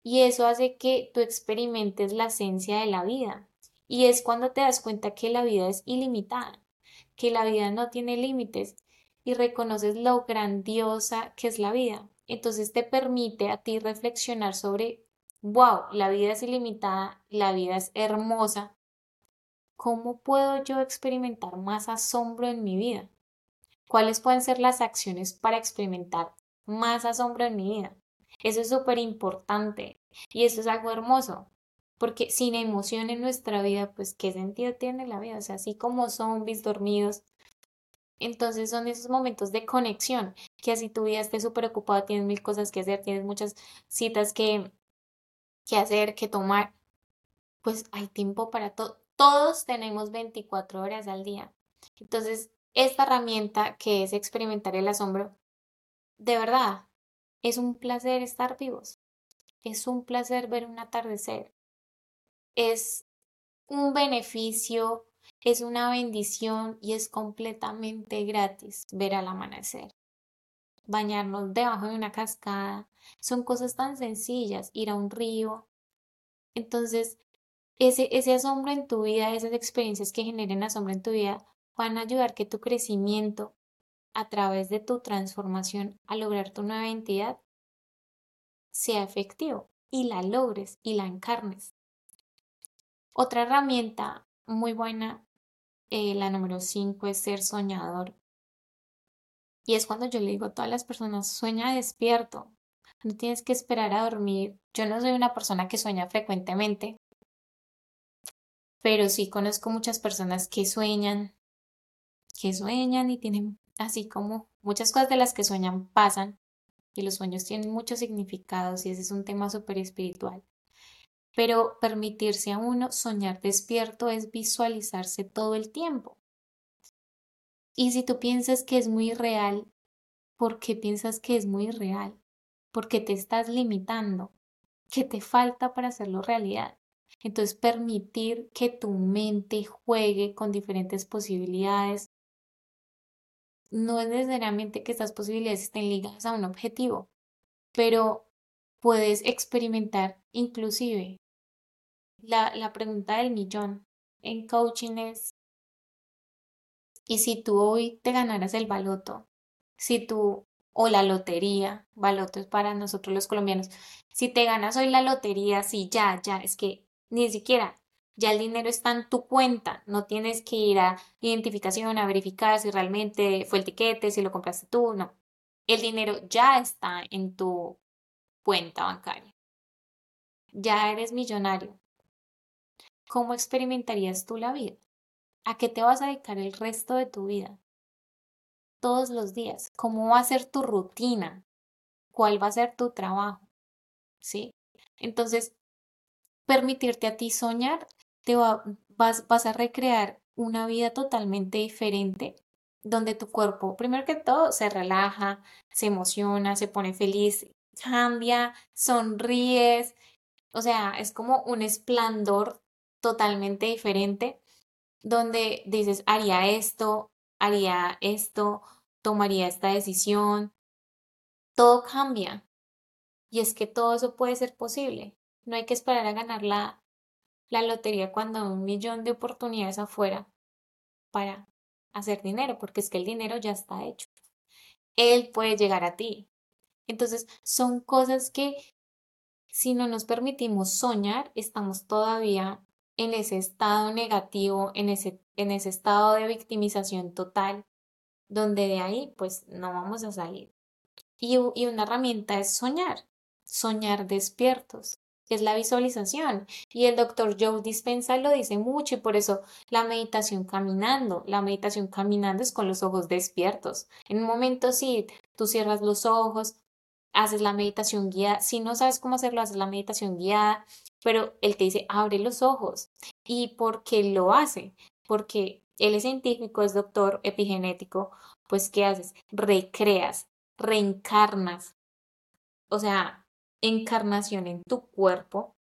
Y eso hace que tú experimentes la esencia de la vida. Y es cuando te das cuenta que la vida es ilimitada, que la vida no tiene límites y reconoces lo grandiosa que es la vida. Entonces te permite a ti reflexionar sobre, wow, la vida es ilimitada, la vida es hermosa. ¿Cómo puedo yo experimentar más asombro en mi vida? ¿Cuáles pueden ser las acciones para experimentar más asombro en mi vida? Eso es súper importante y eso es algo hermoso porque sin emoción en nuestra vida, pues qué sentido tiene la vida, o sea, así como zombies dormidos. Entonces son esos momentos de conexión, que así tu vida esté súper ocupada, tienes mil cosas que hacer, tienes muchas citas que, que hacer, que tomar, pues hay tiempo para todo. Todos tenemos 24 horas al día. Entonces, esta herramienta que es experimentar el asombro, de verdad, es un placer estar vivos. Es un placer ver un atardecer es un beneficio, es una bendición y es completamente gratis ver al amanecer. Bañarnos debajo de una cascada, son cosas tan sencillas, ir a un río. Entonces, ese, ese asombro en tu vida, esas experiencias que generen asombro en tu vida, van a ayudar que tu crecimiento a través de tu transformación a lograr tu nueva identidad sea efectivo y la logres y la encarnes. Otra herramienta muy buena, eh, la número 5, es ser soñador. Y es cuando yo le digo a todas las personas, sueña despierto, no tienes que esperar a dormir. Yo no soy una persona que sueña frecuentemente, pero sí conozco muchas personas que sueñan, que sueñan y tienen así como muchas cosas de las que sueñan pasan y los sueños tienen muchos significados y ese es un tema súper espiritual. Pero permitirse a uno soñar despierto es visualizarse todo el tiempo. Y si tú piensas que es muy real, ¿por qué piensas que es muy real? Porque te estás limitando. ¿Qué te falta para hacerlo realidad? Entonces, permitir que tu mente juegue con diferentes posibilidades. No es necesariamente que estas posibilidades estén ligadas a un objetivo, pero puedes experimentar inclusive la, pregunta del millón en coaching es, ¿y si tú hoy te ganaras el baloto? Si tú, o la lotería, baloto es para nosotros los colombianos, si te ganas hoy la lotería, sí, ya, ya, es que ni siquiera, ya el dinero está en tu cuenta, no tienes que ir a identificación a verificar si realmente fue el tiquete, si lo compraste tú, no. El dinero ya está en tu cuenta bancaria. Ya eres millonario. ¿Cómo experimentarías tú la vida? ¿A qué te vas a dedicar el resto de tu vida? Todos los días. ¿Cómo va a ser tu rutina? ¿Cuál va a ser tu trabajo? ¿Sí? Entonces, permitirte a ti soñar, te vas, vas a recrear una vida totalmente diferente donde tu cuerpo, primero que todo, se relaja, se emociona, se pone feliz, cambia, sonríes, o sea, es como un esplendor totalmente diferente donde dices, haría esto, haría esto, tomaría esta decisión, todo cambia. Y es que todo eso puede ser posible. No hay que esperar a ganar la, la lotería cuando hay un millón de oportunidades afuera para hacer dinero, porque es que el dinero ya está hecho. Él puede llegar a ti. Entonces, son cosas que si no nos permitimos soñar, estamos todavía en ese estado negativo, en ese, en ese estado de victimización total, donde de ahí pues no vamos a salir. Y, y una herramienta es soñar, soñar despiertos que es la visualización. Y el doctor Joe Dispensa lo dice mucho y por eso la meditación caminando, la meditación caminando es con los ojos despiertos. En un momento sí, tú cierras los ojos, haces la meditación guiada. Si no sabes cómo hacerlo, haces la meditación guiada, pero él te dice, abre los ojos. ¿Y por qué lo hace? Porque él es científico, es doctor epigenético, pues ¿qué haces? Recreas, reencarnas. O sea, encarnación en tu cuerpo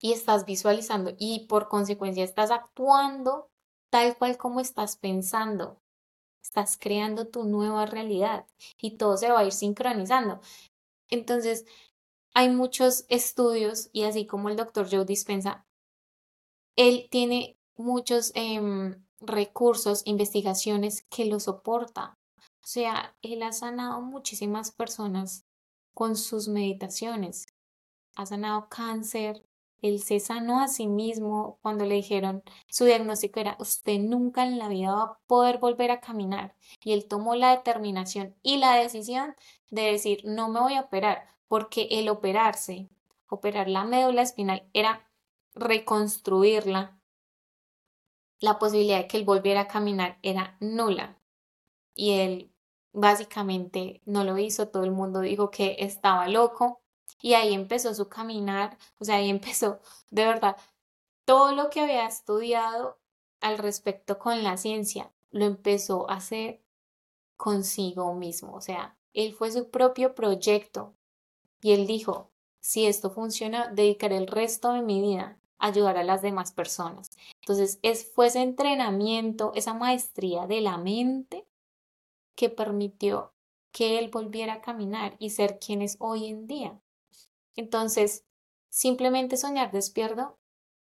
y estás visualizando y por consecuencia estás actuando tal cual como estás pensando. Estás creando tu nueva realidad y todo se va a ir sincronizando. Entonces, hay muchos estudios y así como el doctor Joe Dispensa, él tiene muchos em, recursos, investigaciones que lo soporta. O sea, él ha sanado muchísimas personas con sus meditaciones. Ha sanado cáncer. Él se sanó a sí mismo cuando le dijeron, su diagnóstico era, usted nunca en la vida va a poder volver a caminar. Y él tomó la determinación y la decisión de decir, no me voy a operar, porque el operarse, operar la médula espinal era reconstruirla. La posibilidad de que él volviera a caminar era nula. Y él básicamente no lo hizo, todo el mundo dijo que estaba loco y ahí empezó su caminar, o sea, ahí empezó de verdad todo lo que había estudiado al respecto con la ciencia, lo empezó a hacer consigo mismo, o sea, él fue su propio proyecto y él dijo, si esto funciona, dedicaré el resto de mi vida a ayudar a las demás personas. Entonces, es, fue ese entrenamiento, esa maestría de la mente que permitió que él volviera a caminar y ser quien es hoy en día. Entonces, simplemente soñar despierto,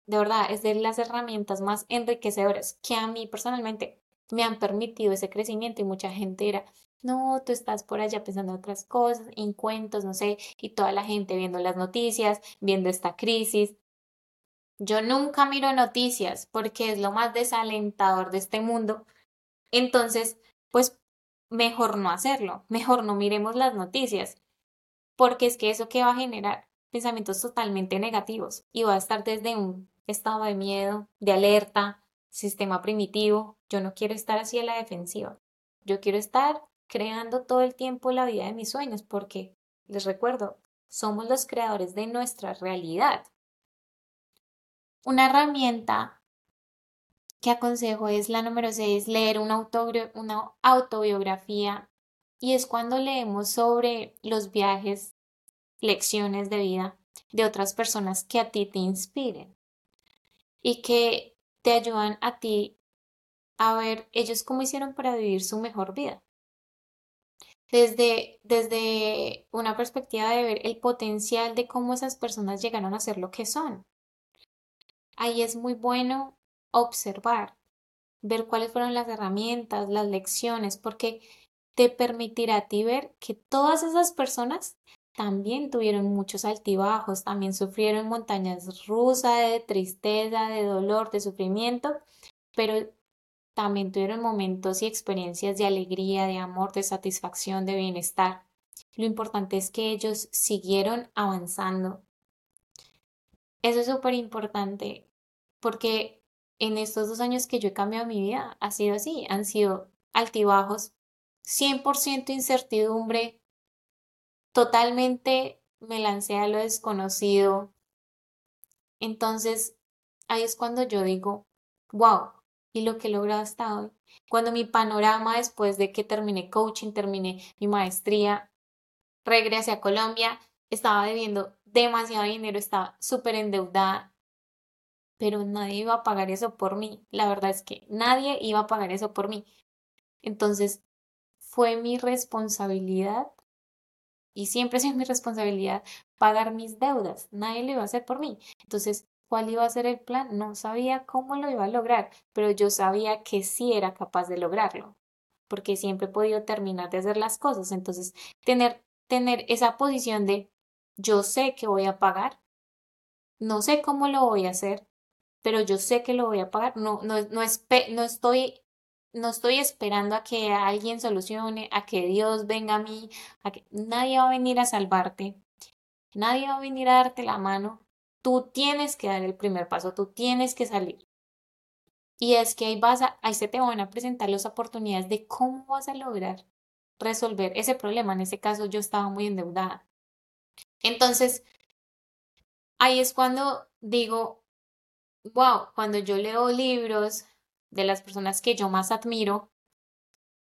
de verdad, es de las herramientas más enriquecedoras que a mí personalmente me han permitido ese crecimiento y mucha gente era, no, tú estás por allá pensando en otras cosas, en cuentos, no sé, y toda la gente viendo las noticias, viendo esta crisis. Yo nunca miro noticias porque es lo más desalentador de este mundo. Entonces, pues mejor no hacerlo, mejor no miremos las noticias, porque es que eso que va a generar pensamientos totalmente negativos y va a estar desde un estado de miedo, de alerta, sistema primitivo. Yo no quiero estar así a la defensiva. Yo quiero estar creando todo el tiempo la vida de mis sueños porque, les recuerdo, somos los creadores de nuestra realidad. Una herramienta que aconsejo es la número 6, leer una, una autobiografía y es cuando leemos sobre los viajes, lecciones de vida de otras personas que a ti te inspiren y que te ayudan a ti a ver ellos cómo hicieron para vivir su mejor vida. Desde, desde una perspectiva de ver el potencial de cómo esas personas llegaron a ser lo que son. Ahí es muy bueno observar, ver cuáles fueron las herramientas, las lecciones, porque te permitirá a ti ver que todas esas personas también tuvieron muchos altibajos, también sufrieron montañas rusas de tristeza, de dolor, de sufrimiento, pero también tuvieron momentos y experiencias de alegría, de amor, de satisfacción, de bienestar. Lo importante es que ellos siguieron avanzando. Eso es súper importante porque en estos dos años que yo he cambiado mi vida ha sido así, han sido altibajos, 100% incertidumbre, totalmente me lancé a lo desconocido. Entonces, ahí es cuando yo digo, wow, y lo que he logrado hasta hoy. Cuando mi panorama después de que terminé coaching, terminé mi maestría, regresé a Colombia, estaba debiendo demasiado dinero, estaba súper endeudada, pero nadie iba a pagar eso por mí. La verdad es que nadie iba a pagar eso por mí. Entonces, fue mi responsabilidad y siempre es mi responsabilidad pagar mis deudas. Nadie lo iba a hacer por mí. Entonces, ¿cuál iba a ser el plan? No sabía cómo lo iba a lograr, pero yo sabía que sí era capaz de lograrlo, porque siempre he podido terminar de hacer las cosas. Entonces, tener, tener esa posición de yo sé que voy a pagar, no sé cómo lo voy a hacer, pero yo sé que lo voy a pagar. No, no, no, no estoy no estoy esperando a que alguien solucione, a que Dios venga a mí, a que nadie va a venir a salvarte, nadie va a venir a darte la mano. Tú tienes que dar el primer paso, tú tienes que salir. Y es que ahí vas a, ahí se te van a presentar las oportunidades de cómo vas a lograr resolver ese problema. En ese caso yo estaba muy endeudada. Entonces, ahí es cuando digo, wow, cuando yo leo libros, de las personas que yo más admiro,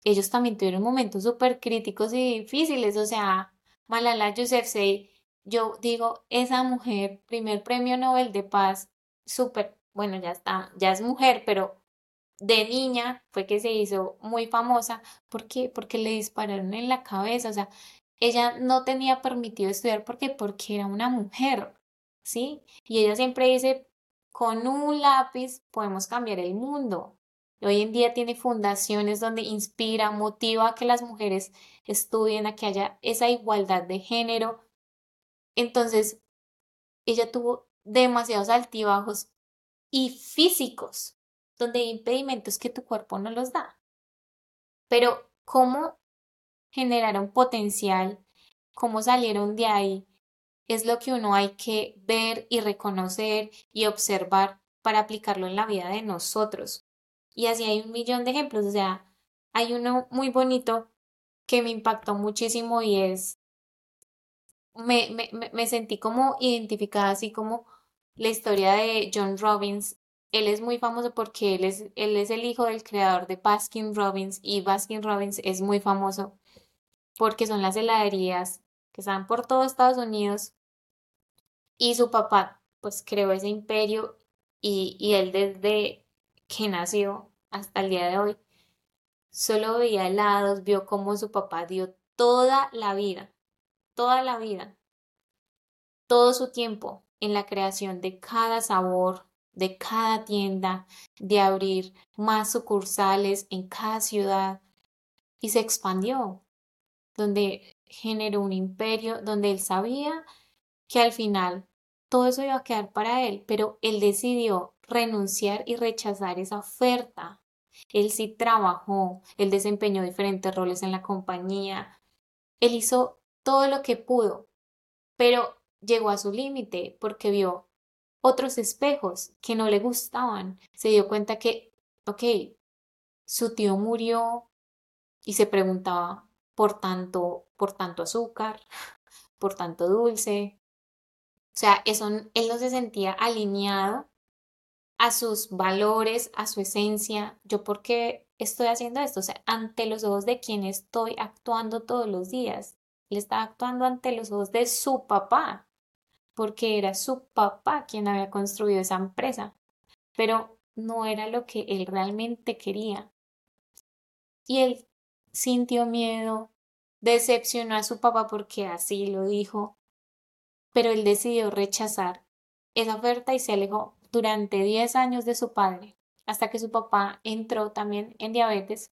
ellos también tuvieron momentos súper críticos y difíciles. O sea, Malala Yousafzai, yo digo, esa mujer, primer premio Nobel de Paz, súper, bueno, ya está, ya es mujer, pero de niña fue que se hizo muy famosa. ¿Por qué? Porque le dispararon en la cabeza. O sea, ella no tenía permitido estudiar porque porque era una mujer, ¿sí? Y ella siempre dice, con un lápiz podemos cambiar el mundo. Hoy en día tiene fundaciones donde inspira, motiva a que las mujeres estudien, a que haya esa igualdad de género. Entonces, ella tuvo demasiados altibajos y físicos, donde hay impedimentos que tu cuerpo no los da. Pero, ¿cómo generaron potencial? ¿Cómo salieron de ahí? Es lo que uno hay que ver y reconocer y observar para aplicarlo en la vida de nosotros. Y así hay un millón de ejemplos. O sea, hay uno muy bonito que me impactó muchísimo y es, me, me, me sentí como identificada, así como la historia de John Robbins. Él es muy famoso porque él es, él es el hijo del creador de Baskin Robbins y Baskin Robbins es muy famoso porque son las heladerías que están por todo Estados Unidos y su papá pues creó ese imperio y, y él desde que nació hasta el día de hoy. Solo veía helados, vio cómo su papá dio toda la vida, toda la vida, todo su tiempo en la creación de cada sabor, de cada tienda, de abrir más sucursales en cada ciudad y se expandió, donde generó un imperio, donde él sabía que al final todo eso iba a quedar para él, pero él decidió renunciar y rechazar esa oferta. Él sí trabajó, él desempeñó diferentes roles en la compañía, él hizo todo lo que pudo, pero llegó a su límite porque vio otros espejos que no le gustaban. Se dio cuenta que, ok, su tío murió y se preguntaba por tanto, por tanto azúcar, por tanto dulce. O sea, él no se sentía alineado a sus valores, a su esencia, yo por qué estoy haciendo esto, o sea, ante los ojos de quien estoy actuando todos los días. Él está actuando ante los ojos de su papá. porque era su papá quien había construido esa empresa, pero no era lo que él realmente quería. Y él sintió miedo, decepcionó a su papá porque así lo dijo, pero él decidió rechazar esa oferta y se alejó durante 10 años de su padre, hasta que su papá entró también en diabetes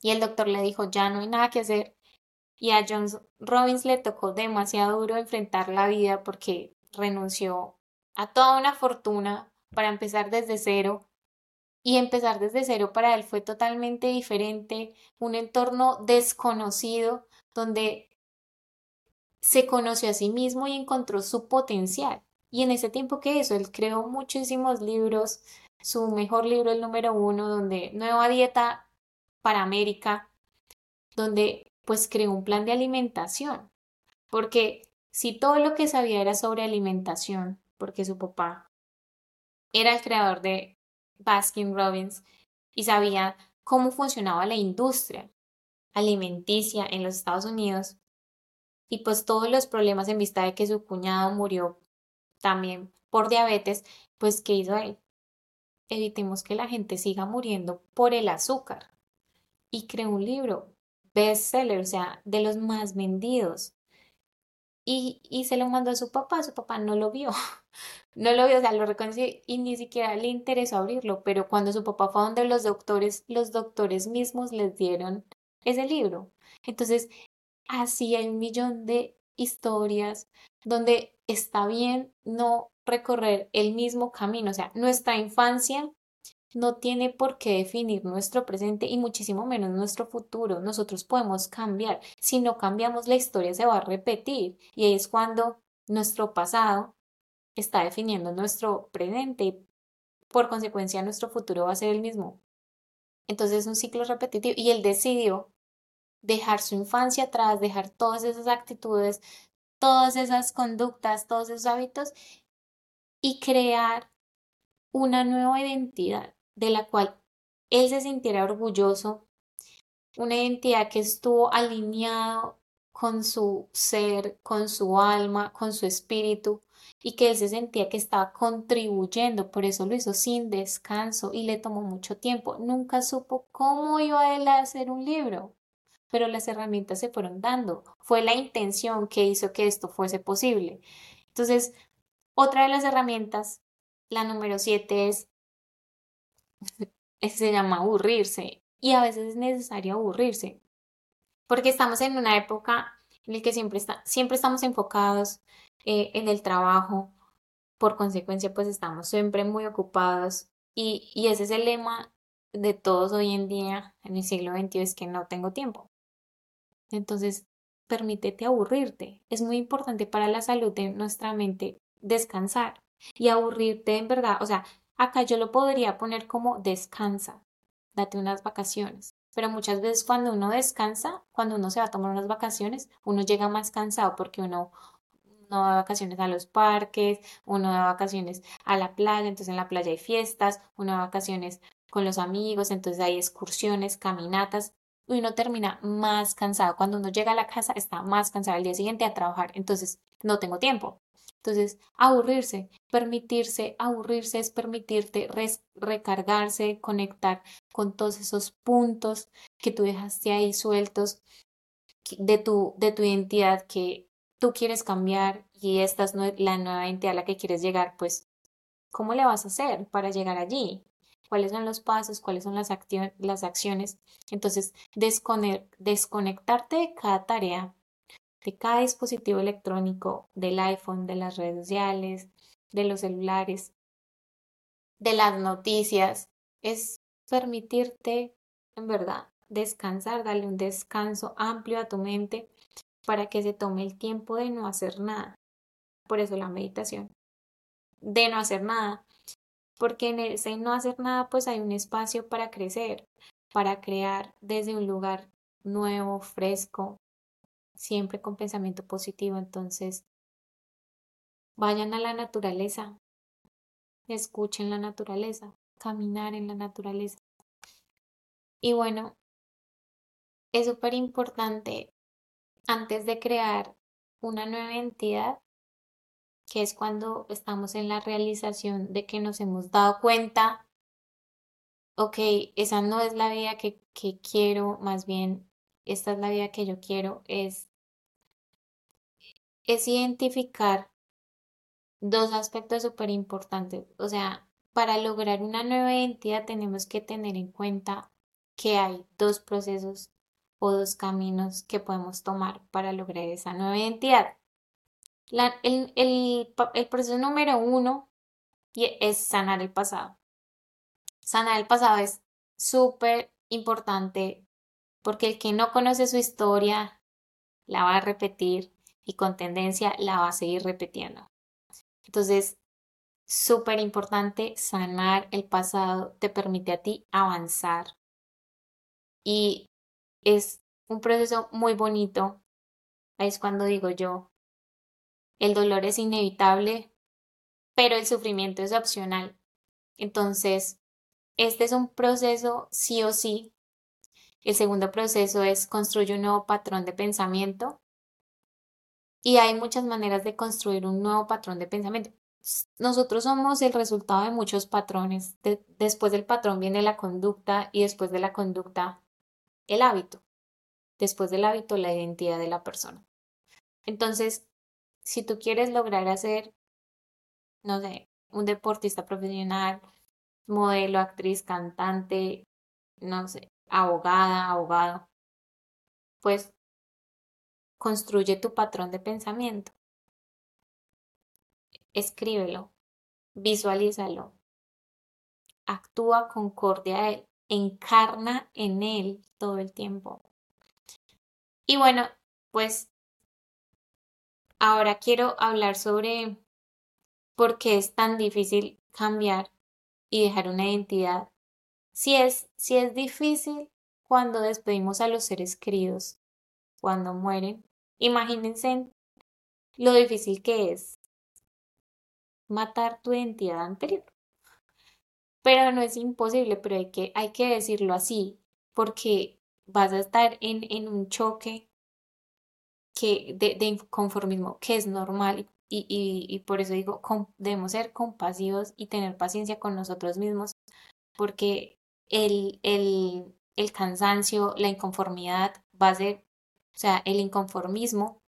y el doctor le dijo, ya no hay nada que hacer. Y a John Robbins le tocó demasiado duro enfrentar la vida porque renunció a toda una fortuna para empezar desde cero. Y empezar desde cero para él fue totalmente diferente, un entorno desconocido donde se conoció a sí mismo y encontró su potencial. Y en ese tiempo que eso, él creó muchísimos libros, su mejor libro, el número uno, donde Nueva Dieta para América, donde pues creó un plan de alimentación. Porque si todo lo que sabía era sobre alimentación, porque su papá era el creador de Baskin Robbins y sabía cómo funcionaba la industria alimenticia en los Estados Unidos y pues todos los problemas en vista de que su cuñado murió también por diabetes, pues ¿qué hizo él? Evitemos que la gente siga muriendo por el azúcar. Y creó un libro, bestseller, o sea, de los más vendidos. Y, y se lo mandó a su papá, su papá no lo vio, no lo vio, o sea, lo reconoció y ni siquiera le interesó abrirlo, pero cuando su papá fue donde los doctores, los doctores mismos les dieron ese libro. Entonces, así hay un millón de historias donde está bien no recorrer el mismo camino, o sea, nuestra infancia no tiene por qué definir nuestro presente y muchísimo menos nuestro futuro. Nosotros podemos cambiar. Si no cambiamos, la historia se va a repetir y ahí es cuando nuestro pasado está definiendo nuestro presente y por consecuencia nuestro futuro va a ser el mismo. Entonces es un ciclo repetitivo y él decidió dejar su infancia atrás, dejar todas esas actitudes, todas esas conductas, todos esos hábitos y crear una nueva identidad de la cual él se sintiera orgulloso, una identidad que estuvo alineado con su ser, con su alma, con su espíritu y que él se sentía que estaba contribuyendo, por eso lo hizo sin descanso y le tomó mucho tiempo. Nunca supo cómo iba él a hacer un libro pero las herramientas se fueron dando. Fue la intención que hizo que esto fuese posible. Entonces, otra de las herramientas, la número siete, es, se llama aburrirse. Y a veces es necesario aburrirse, porque estamos en una época en la que siempre, está, siempre estamos enfocados eh, en el trabajo, por consecuencia, pues estamos siempre muy ocupados. Y, y ese es el lema de todos hoy en día, en el siglo XXI, es que no tengo tiempo. Entonces, permítete aburrirte. Es muy importante para la salud de nuestra mente descansar y aburrirte en verdad. O sea, acá yo lo podría poner como descansa, date unas vacaciones. Pero muchas veces cuando uno descansa, cuando uno se va a tomar unas vacaciones, uno llega más cansado porque uno no de vacaciones a los parques, uno de vacaciones a la playa, entonces en la playa hay fiestas, uno de vacaciones con los amigos, entonces hay excursiones, caminatas, uno termina más cansado. Cuando uno llega a la casa está más cansado el día siguiente a trabajar. Entonces, no tengo tiempo. Entonces, aburrirse, permitirse, aburrirse es permitirte recargarse, conectar con todos esos puntos que tú dejaste ahí sueltos de tu, de tu identidad que tú quieres cambiar y esta es la nueva identidad a la que quieres llegar, pues, ¿cómo le vas a hacer para llegar allí? cuáles son los pasos, cuáles son las, las acciones. Entonces, desconectarte de cada tarea, de cada dispositivo electrónico, del iPhone, de las redes sociales, de los celulares, de las noticias, es permitirte, en verdad, descansar, darle un descanso amplio a tu mente para que se tome el tiempo de no hacer nada. Por eso la meditación. De no hacer nada porque en ese no hacer nada pues hay un espacio para crecer, para crear desde un lugar nuevo, fresco, siempre con pensamiento positivo. Entonces, vayan a la naturaleza, escuchen la naturaleza, caminar en la naturaleza. Y bueno, es súper importante antes de crear una nueva entidad, que es cuando estamos en la realización de que nos hemos dado cuenta, ok, esa no es la vida que, que quiero, más bien esta es la vida que yo quiero, es, es identificar dos aspectos súper importantes. O sea, para lograr una nueva identidad tenemos que tener en cuenta que hay dos procesos o dos caminos que podemos tomar para lograr esa nueva identidad. el, el proceso número uno es sanar el pasado. Sanar el pasado es súper importante porque el que no conoce su historia la va a repetir y con tendencia la va a seguir repitiendo. Entonces, súper importante, sanar el pasado te permite a ti avanzar. Y es un proceso muy bonito. Es cuando digo yo, el dolor es inevitable, pero el sufrimiento es opcional. Entonces, este es un proceso sí o sí. El segundo proceso es construir un nuevo patrón de pensamiento. Y hay muchas maneras de construir un nuevo patrón de pensamiento nosotros somos el resultado de muchos patrones. después del patrón viene la conducta y después de la conducta el hábito. Después del hábito la identidad de la persona. Entonces, si tú quieres lograr hacer, no sé, un deportista profesional, modelo, actriz, cantante, no sé, abogada, abogado, pues construye tu patrón de pensamiento escríbelo, visualízalo, actúa concordia a él, encarna en él todo el tiempo. Y bueno, pues ahora quiero hablar sobre por qué es tan difícil cambiar y dejar una identidad. Si es, si es difícil cuando despedimos a los seres queridos, cuando mueren, imagínense lo difícil que es matar tu identidad anterior. Pero no es imposible, pero hay que, hay que decirlo así, porque vas a estar en, en un choque que, de, de, inconformismo que es normal y, y, y por eso digo, debemos ser compasivos y tener paciencia con nosotros mismos, porque el, el, el cansancio, la inconformidad va a ser, o sea, el inconformismo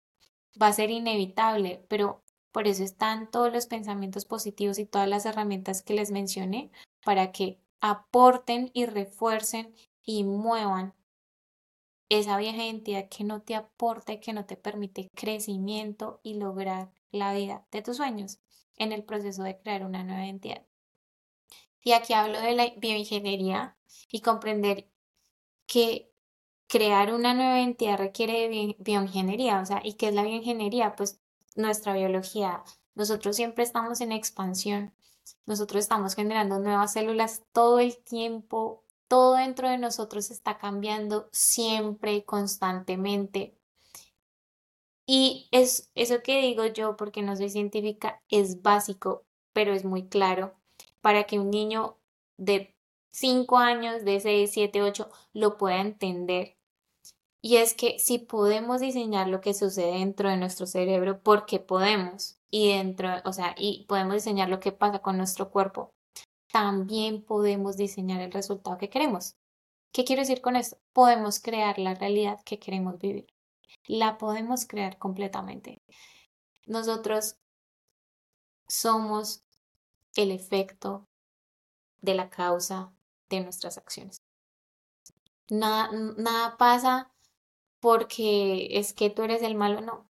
va a ser inevitable, pero por eso están todos los pensamientos positivos y todas las herramientas que les mencioné para que aporten y refuercen y muevan esa vieja identidad que no te aporte, que no te permite crecimiento y lograr la vida de tus sueños en el proceso de crear una nueva identidad. Y aquí hablo de la bioingeniería y comprender que crear una nueva identidad requiere de bioingeniería, o sea, ¿y qué es la bioingeniería? Pues nuestra biología. Nosotros siempre estamos en expansión. Nosotros estamos generando nuevas células todo el tiempo. Todo dentro de nosotros está cambiando siempre, constantemente. Y es eso que digo yo, porque no soy científica, es básico, pero es muy claro para que un niño de 5 años, de 6, 7, 8, lo pueda entender. Y es que si podemos diseñar lo que sucede dentro de nuestro cerebro, porque podemos, y dentro, o sea, y podemos diseñar lo que pasa con nuestro cuerpo, también podemos diseñar el resultado que queremos. ¿Qué quiero decir con esto? Podemos crear la realidad que queremos vivir. La podemos crear completamente. Nosotros somos el efecto de la causa de nuestras acciones. Nada, nada pasa porque es que tú eres el malo, no.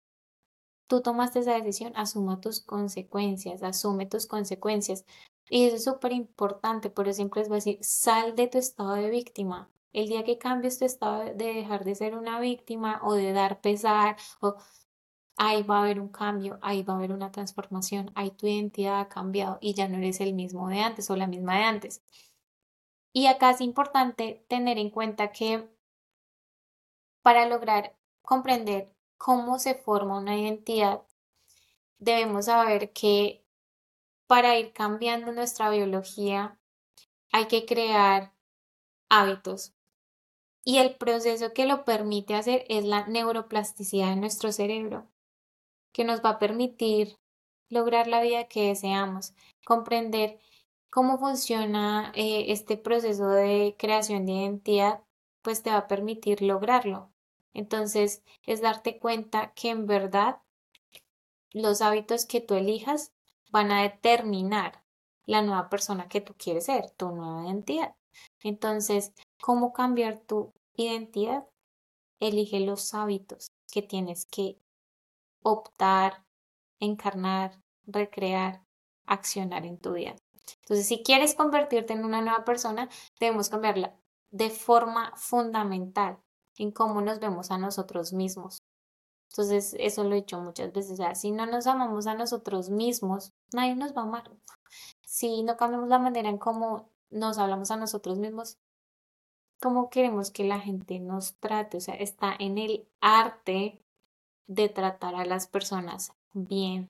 Tú tomaste esa decisión, asuma tus consecuencias, asume tus consecuencias. Y eso es súper importante, por eso siempre les voy a decir, sal de tu estado de víctima. El día que cambies tu estado de dejar de ser una víctima o de dar pesar, o ahí va a haber un cambio, ahí va a haber una transformación, ahí tu identidad ha cambiado y ya no eres el mismo de antes o la misma de antes. Y acá es importante tener en cuenta que para lograr comprender cómo se forma una identidad, debemos saber que para ir cambiando nuestra biología hay que crear hábitos. Y el proceso que lo permite hacer es la neuroplasticidad de nuestro cerebro, que nos va a permitir lograr la vida que deseamos, comprender cómo funciona eh, este proceso de creación de identidad, pues te va a permitir lograrlo. Entonces, es darte cuenta que en verdad los hábitos que tú elijas van a determinar la nueva persona que tú quieres ser, tu nueva identidad. Entonces, ¿cómo cambiar tu identidad? Elige los hábitos que tienes que optar, encarnar, recrear, accionar en tu vida. Entonces, si quieres convertirte en una nueva persona, debemos cambiarla de forma fundamental en cómo nos vemos a nosotros mismos. Entonces, eso lo he dicho muchas veces. O sea, si no nos amamos a nosotros mismos, nadie nos va a amar. Si no cambiamos la manera en cómo nos hablamos a nosotros mismos, ¿cómo queremos que la gente nos trate? O sea, está en el arte de tratar a las personas bien,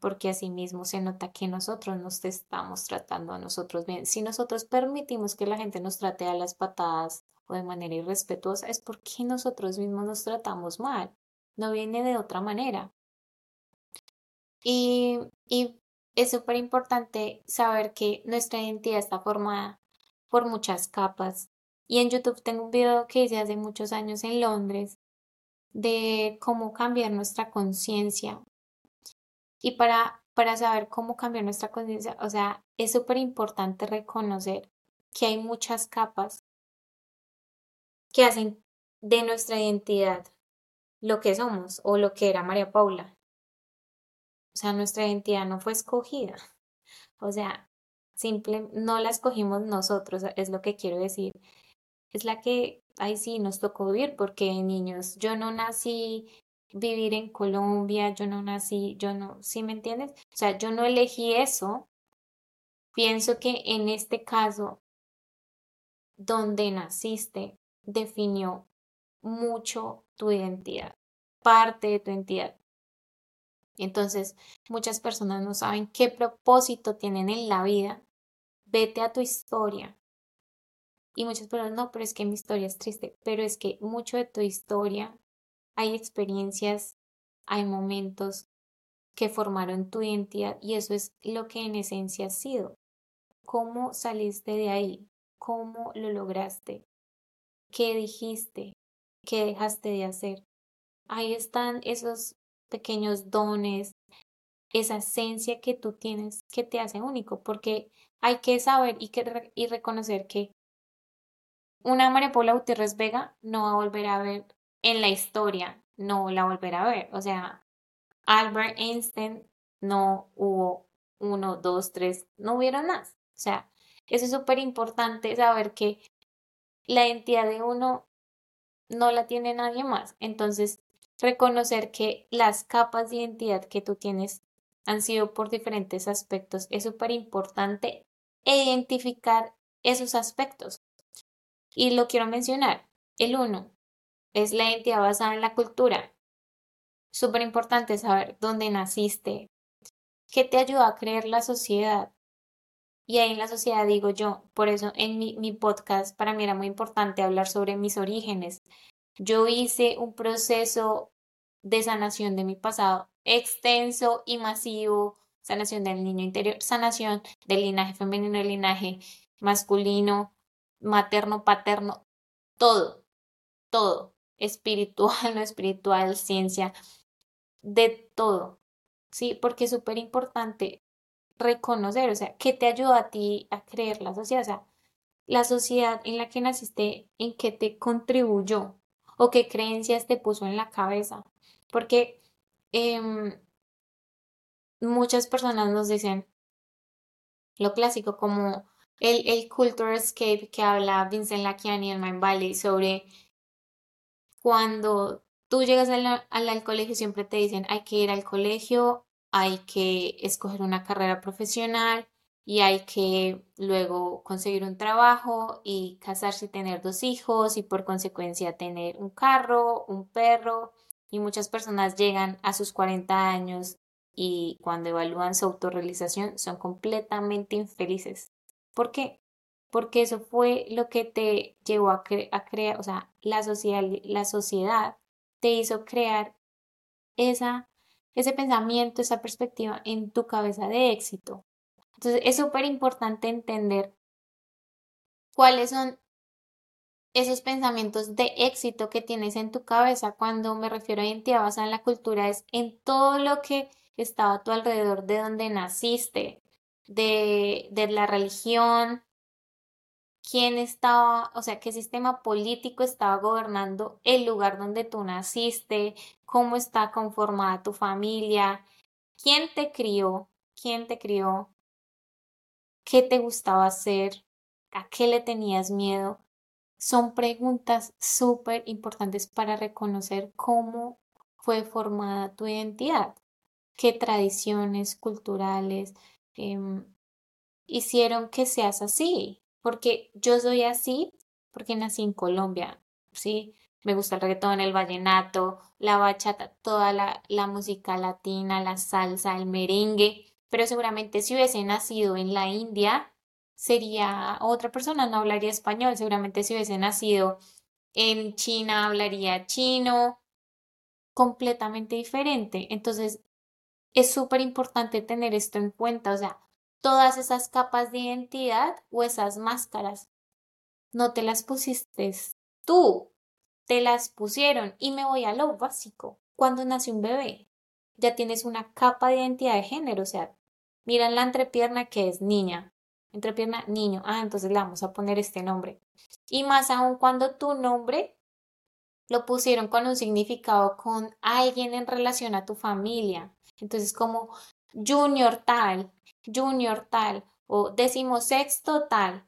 porque así mismo se nota que nosotros nos estamos tratando a nosotros bien. Si nosotros permitimos que la gente nos trate a las patadas o de manera irrespetuosa, es porque nosotros mismos nos tratamos mal. No viene de otra manera. Y, y es súper importante saber que nuestra identidad está formada por muchas capas. Y en YouTube tengo un video que hice hace muchos años en Londres de cómo cambiar nuestra conciencia. Y para, para saber cómo cambiar nuestra conciencia, o sea, es súper importante reconocer que hay muchas capas que hacen de nuestra identidad lo que somos o lo que era María Paula. O sea, nuestra identidad no fue escogida. O sea, simple, no la escogimos nosotros, es lo que quiero decir. Es la que, ahí sí, nos tocó vivir, porque niños, yo no nací vivir en Colombia, yo no nací, yo no, ¿sí me entiendes? O sea, yo no elegí eso. Pienso que en este caso, donde naciste, definió mucho tu identidad, parte de tu identidad. Entonces, muchas personas no saben qué propósito tienen en la vida. Vete a tu historia. Y muchas personas, no, pero es que mi historia es triste, pero es que mucho de tu historia hay experiencias, hay momentos que formaron tu identidad y eso es lo que en esencia has sido. ¿Cómo saliste de ahí? ¿Cómo lo lograste? ¿Qué dijiste? ¿Qué dejaste de hacer? Ahí están esos pequeños dones, esa esencia que tú tienes que te hace único, porque hay que saber y, que, y reconocer que una María Gutiérrez Vega no va a volver a ver en la historia, no la volverá a ver. O sea, Albert Einstein no hubo uno, dos, tres, no hubiera más. O sea, eso es súper importante saber que la identidad de uno no la tiene nadie más. Entonces, reconocer que las capas de identidad que tú tienes han sido por diferentes aspectos es súper importante e identificar esos aspectos. Y lo quiero mencionar. El uno es la identidad basada en la cultura. Súper importante saber dónde naciste, qué te ayuda a creer la sociedad. Y ahí en la sociedad digo yo, por eso en mi, mi podcast para mí era muy importante hablar sobre mis orígenes, yo hice un proceso de sanación de mi pasado extenso y masivo, sanación del niño interior, sanación del linaje femenino, del linaje masculino, materno, paterno, todo, todo, espiritual, no espiritual, ciencia, de todo, ¿sí? Porque es súper importante reconocer, o sea, ¿qué te ayuda a ti a creer la sociedad? O sea, la sociedad en la que naciste, ¿en qué te contribuyó? o qué creencias te puso en la cabeza. Porque em, muchas personas nos dicen lo clásico como el, el Culture Escape que habla Vincent Lakiani en Mind Valley sobre cuando tú llegas al, al colegio siempre te dicen hay que ir al colegio, hay que escoger una carrera profesional, y hay que luego conseguir un trabajo y casarse y tener dos hijos y por consecuencia tener un carro, un perro y muchas personas llegan a sus 40 años y cuando evalúan su autorrealización son completamente infelices. ¿Por qué? Porque eso fue lo que te llevó a, crear, o sea, la, la sociedad te hizo crear esa ese pensamiento, esa perspectiva en tu cabeza de éxito. Entonces es súper importante entender cuáles son esos pensamientos de éxito que tienes en tu cabeza. Cuando me refiero a identidad basada en la cultura, es en todo lo que estaba a tu alrededor, de donde naciste, de, de la religión, quién estaba, o sea, qué sistema político estaba gobernando el lugar donde tú naciste, cómo está conformada tu familia, quién te crió, quién te crió, qué te gustaba hacer, a qué le tenías miedo. Son preguntas súper importantes para reconocer cómo fue formada tu identidad, qué tradiciones culturales em, hicieron que seas así, porque yo soy así porque nací en Colombia, ¿sí? Me gusta el reggaetón, el vallenato, la bachata, toda la, la música latina, la salsa, el merengue, pero seguramente si hubiese nacido en la India, sería otra persona, no hablaría español, seguramente si hubiese nacido en China, hablaría chino, completamente diferente. Entonces, es súper importante tener esto en cuenta, o sea, todas esas capas de identidad o esas máscaras. No te las pusiste tú, te las pusieron y me voy a lo básico. Cuando nace un bebé, ya tienes una capa de identidad de género, o sea, mira la entrepierna que es niña, entrepierna niño, ah, entonces le vamos a poner este nombre. Y más aún cuando tu nombre lo pusieron con un significado con alguien en relación a tu familia. Entonces como junior tal, junior tal o decimosexto tal.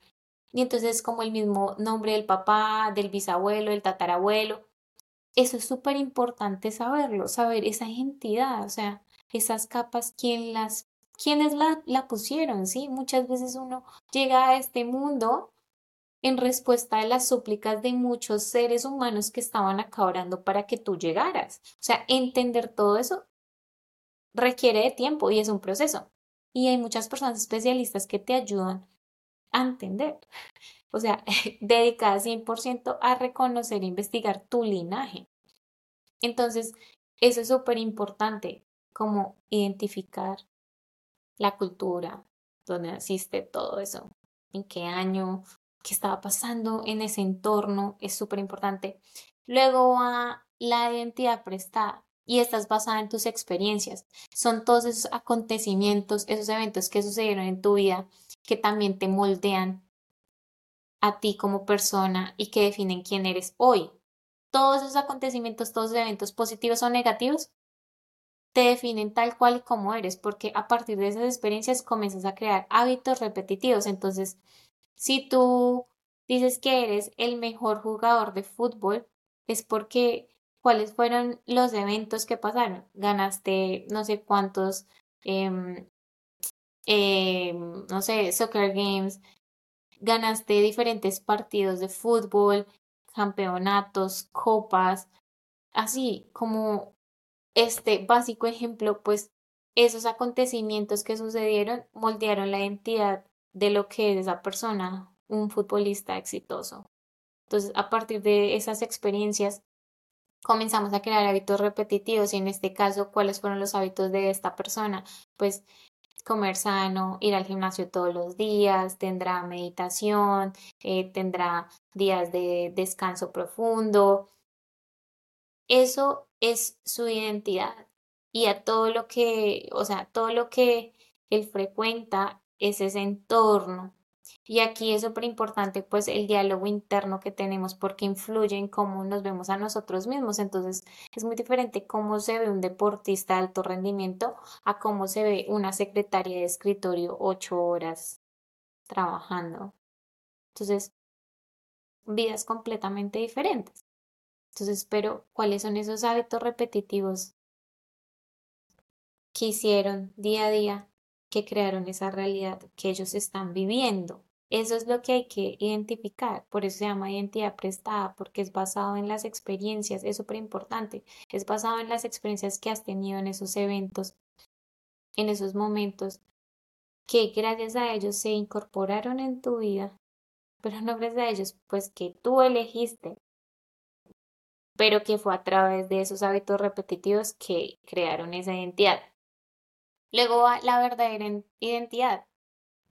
Y entonces como el mismo nombre del papá, del bisabuelo, del tatarabuelo. Eso es súper importante saberlo, saber esa entidad, o sea, esas capas, quién las, quiénes la, la pusieron, ¿sí? Muchas veces uno llega a este mundo en respuesta a las súplicas de muchos seres humanos que estaban acá orando para que tú llegaras. O sea, entender todo eso requiere de tiempo y es un proceso. Y hay muchas personas especialistas que te ayudan a entender. O sea, dedicadas 100% a reconocer e investigar tu linaje. Entonces, eso es súper importante, como identificar la cultura, dónde naciste, todo eso, en qué año, qué estaba pasando en ese entorno, es súper importante. Luego a la identidad prestada y estás basada en tus experiencias. Son todos esos acontecimientos, esos eventos que sucedieron en tu vida que también te moldean a ti como persona y que definen quién eres hoy. Todos esos acontecimientos, todos esos eventos positivos o negativos te definen tal cual y como eres, porque a partir de esas experiencias comienzas a crear hábitos repetitivos. Entonces, si tú dices que eres el mejor jugador de fútbol, es porque cuáles fueron los eventos que pasaron. Ganaste no sé cuántos, em, em, no sé, soccer games, ganaste diferentes partidos de fútbol, campeonatos, copas, así como este básico ejemplo, pues esos acontecimientos que sucedieron moldearon la identidad de lo que es esa persona, un futbolista exitoso. Entonces, a partir de esas experiencias, comenzamos a crear hábitos repetitivos y en este caso, ¿cuáles fueron los hábitos de esta persona? Pues comer sano, ir al gimnasio todos los días, tendrá meditación, eh, tendrá días de descanso profundo. Eso es su identidad y a todo lo que, o sea, todo lo que él frecuenta es ese entorno y aquí es súper importante pues el diálogo interno que tenemos porque influye en cómo nos vemos a nosotros mismos. Entonces es muy diferente cómo se ve un deportista de alto rendimiento a cómo se ve una secretaria de escritorio ocho horas trabajando. Entonces, vidas completamente diferentes. Entonces, pero ¿cuáles son esos hábitos repetitivos que hicieron día a día que crearon esa realidad que ellos están viviendo. Eso es lo que hay que identificar, por eso se llama identidad prestada, porque es basado en las experiencias, es súper importante, es basado en las experiencias que has tenido en esos eventos, en esos momentos, que gracias a ellos se incorporaron en tu vida, pero no gracias a ellos, pues que tú elegiste pero que fue a través de esos hábitos repetitivos que crearon esa identidad. Luego va la verdadera identidad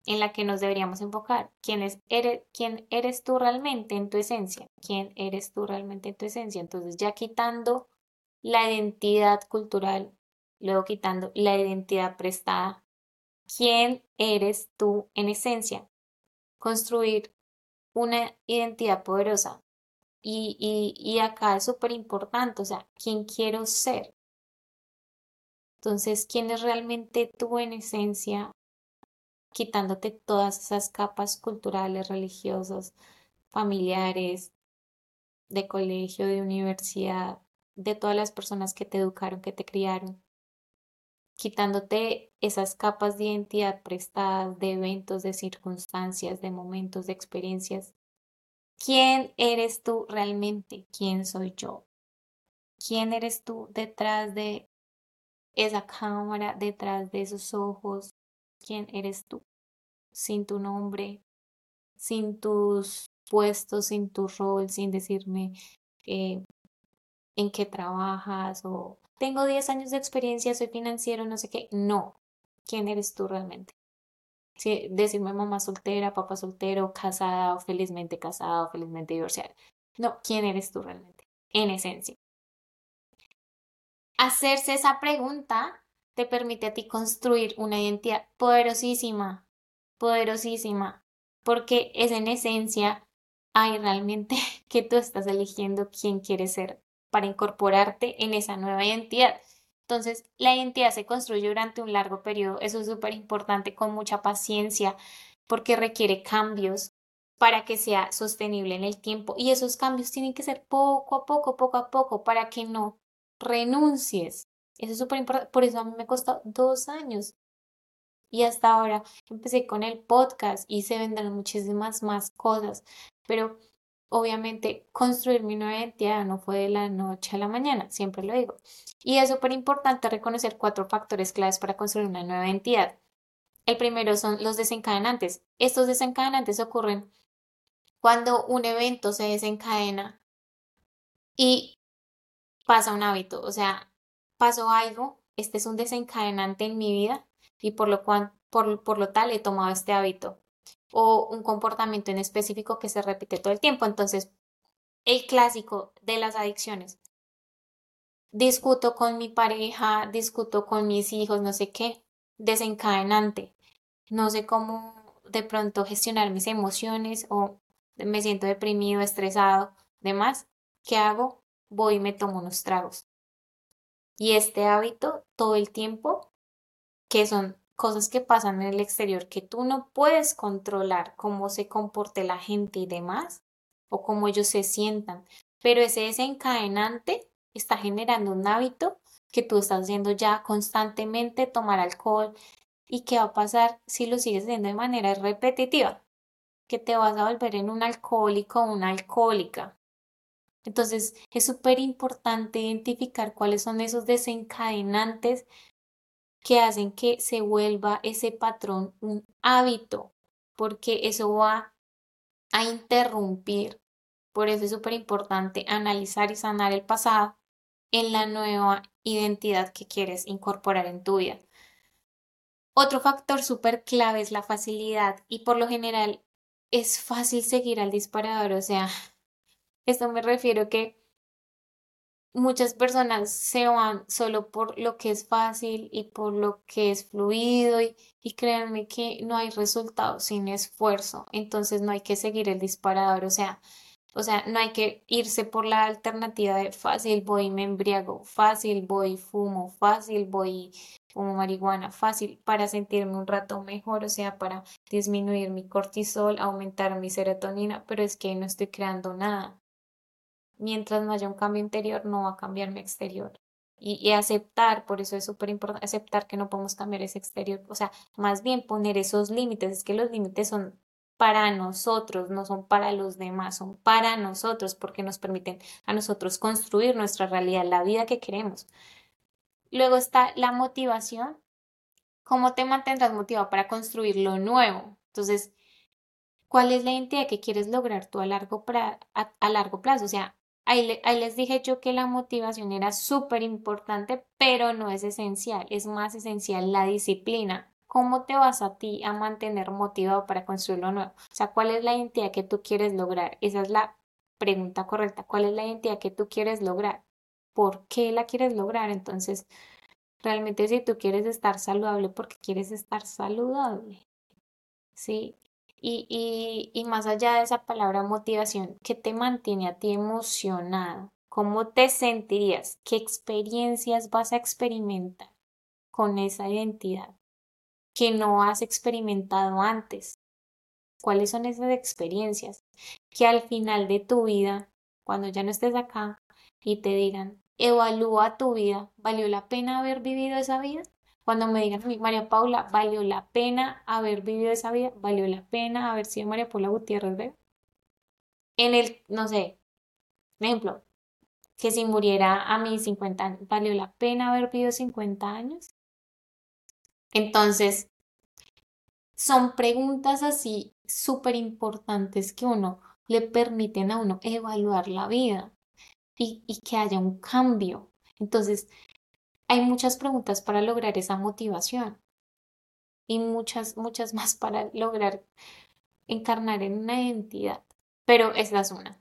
en la que nos deberíamos enfocar. ¿Quién, es, eres, ¿Quién eres tú realmente en tu esencia? ¿Quién eres tú realmente en tu esencia? Entonces ya quitando la identidad cultural, luego quitando la identidad prestada, ¿quién eres tú en esencia? Construir una identidad poderosa. Y, y, y acá es súper importante, o sea, ¿quién quiero ser? Entonces, ¿quién es realmente tú en esencia? Quitándote todas esas capas culturales, religiosas, familiares, de colegio, de universidad, de todas las personas que te educaron, que te criaron, quitándote esas capas de identidad prestadas de eventos, de circunstancias, de momentos, de experiencias. ¿Quién eres tú realmente? ¿Quién soy yo? ¿Quién eres tú detrás de esa cámara detrás de esos ojos, quién eres tú, sin tu nombre, sin tus puestos, sin tu rol, sin decirme eh, en qué trabajas o tengo 10 años de experiencia, soy financiero, no sé qué. No, ¿quién eres tú realmente? decirme mamá soltera, papá soltero, casada o felizmente casada o felizmente divorciada. No, ¿quién eres tú realmente? En esencia. Hacerse esa pregunta te permite a ti construir una identidad poderosísima, poderosísima, porque es en esencia hay realmente que tú estás eligiendo quién quieres ser para incorporarte en esa nueva identidad. Entonces, la identidad se construye durante un largo periodo, eso es súper importante, con mucha paciencia, porque requiere cambios para que sea sostenible en el tiempo y esos cambios tienen que ser poco a poco, poco a poco, para que no renuncies. Eso es súper importante. Por eso a mí me costó dos años. Y hasta ahora empecé con el podcast y se vendrán muchísimas más cosas. Pero obviamente construir mi nueva identidad no fue de la noche a la mañana, siempre lo digo. Y es súper importante reconocer cuatro factores claves para construir una nueva identidad. El primero son los desencadenantes. Estos desencadenantes ocurren cuando un evento se desencadena y pasa un hábito, o sea, pasó algo, este es un desencadenante en mi vida y por lo, cual, por, por lo tal he tomado este hábito o un comportamiento en específico que se repite todo el tiempo. Entonces, el clásico de las adicciones. Discuto con mi pareja, discuto con mis hijos, no sé qué, desencadenante. No sé cómo de pronto gestionar mis emociones o me siento deprimido, estresado, demás. ¿Qué hago? Voy y me tomo unos tragos. Y este hábito todo el tiempo, que son cosas que pasan en el exterior que tú no puedes controlar cómo se comporte la gente y demás, o cómo ellos se sientan, pero ese desencadenante está generando un hábito que tú estás haciendo ya constantemente, tomar alcohol, y qué va a pasar si lo sigues haciendo de manera repetitiva, que te vas a volver en un alcohólico o una alcohólica, entonces, es súper importante identificar cuáles son esos desencadenantes que hacen que se vuelva ese patrón un hábito, porque eso va a interrumpir. Por eso es súper importante analizar y sanar el pasado en la nueva identidad que quieres incorporar en tu vida. Otro factor súper clave es la facilidad y por lo general es fácil seguir al disparador, o sea, esto me refiero que muchas personas se van solo por lo que es fácil y por lo que es fluido y, créanme que no hay resultado sin esfuerzo, entonces no hay que seguir el disparador, o sea, o sea, no hay que irse por la alternativa de fácil voy me embriago, fácil voy fumo, fácil voy como marihuana, fácil para sentirme un rato mejor, o sea, para disminuir mi cortisol, aumentar mi serotonina, pero es que no estoy creando nada mientras no haya un cambio interior, no va a cambiar mi exterior. Y, aceptar, por eso es súper importante, aceptar que no podemos cambiar ese exterior, o sea, más bien poner esos límites, es que los límites son para nosotros, no son para los demás, son para nosotros porque nos permiten a nosotros construir nuestra realidad, la vida que queremos. Luego está la motivación. ¿Cómo te mantendrás motivado para construir lo nuevo? Entonces, ¿cuál es la identidad que quieres lograr tú a largo, a largo plazo? O sea, Ahí, les dije yo que la motivación era súper importante, pero no es esencial, es más esencial la disciplina. ¿Cómo te vas a ti a mantener motivado para construir lo nuevo? O sea, ¿cuál es la identidad que tú quieres lograr? Esa es la pregunta correcta. ¿Cuál es la identidad que tú quieres lograr? ¿Por qué la quieres lograr? Entonces, realmente si tú quieres estar saludable, porque quieres estar saludable. ¿Sí? Y, más allá de esa palabra motivación, ¿qué te mantiene a ti emocionado? ¿Cómo te sentirías? ¿Qué experiencias vas a experimentar con esa identidad que no has experimentado antes? ¿Cuáles son esas experiencias que al final de tu vida, cuando ya no estés acá y te digan, evalúa tu vida, ¿valió la pena haber vivido esa vida? Cuando me digan, María Paula, ¿valió la pena haber vivido esa vida? ¿Valió la pena haber sido María Paula Gutiérrez ¿ve? En el, no sé, ejemplo, que si muriera a mis 50 años, ¿valió la pena haber vivido 50 años? Entonces, son preguntas así súper importantes que uno le permiten a uno evaluar la vida y que haya un cambio. Entonces, hay muchas preguntas para lograr esa motivación y muchas, muchas más para lograr encarnar en una identidad. Pero esta es una.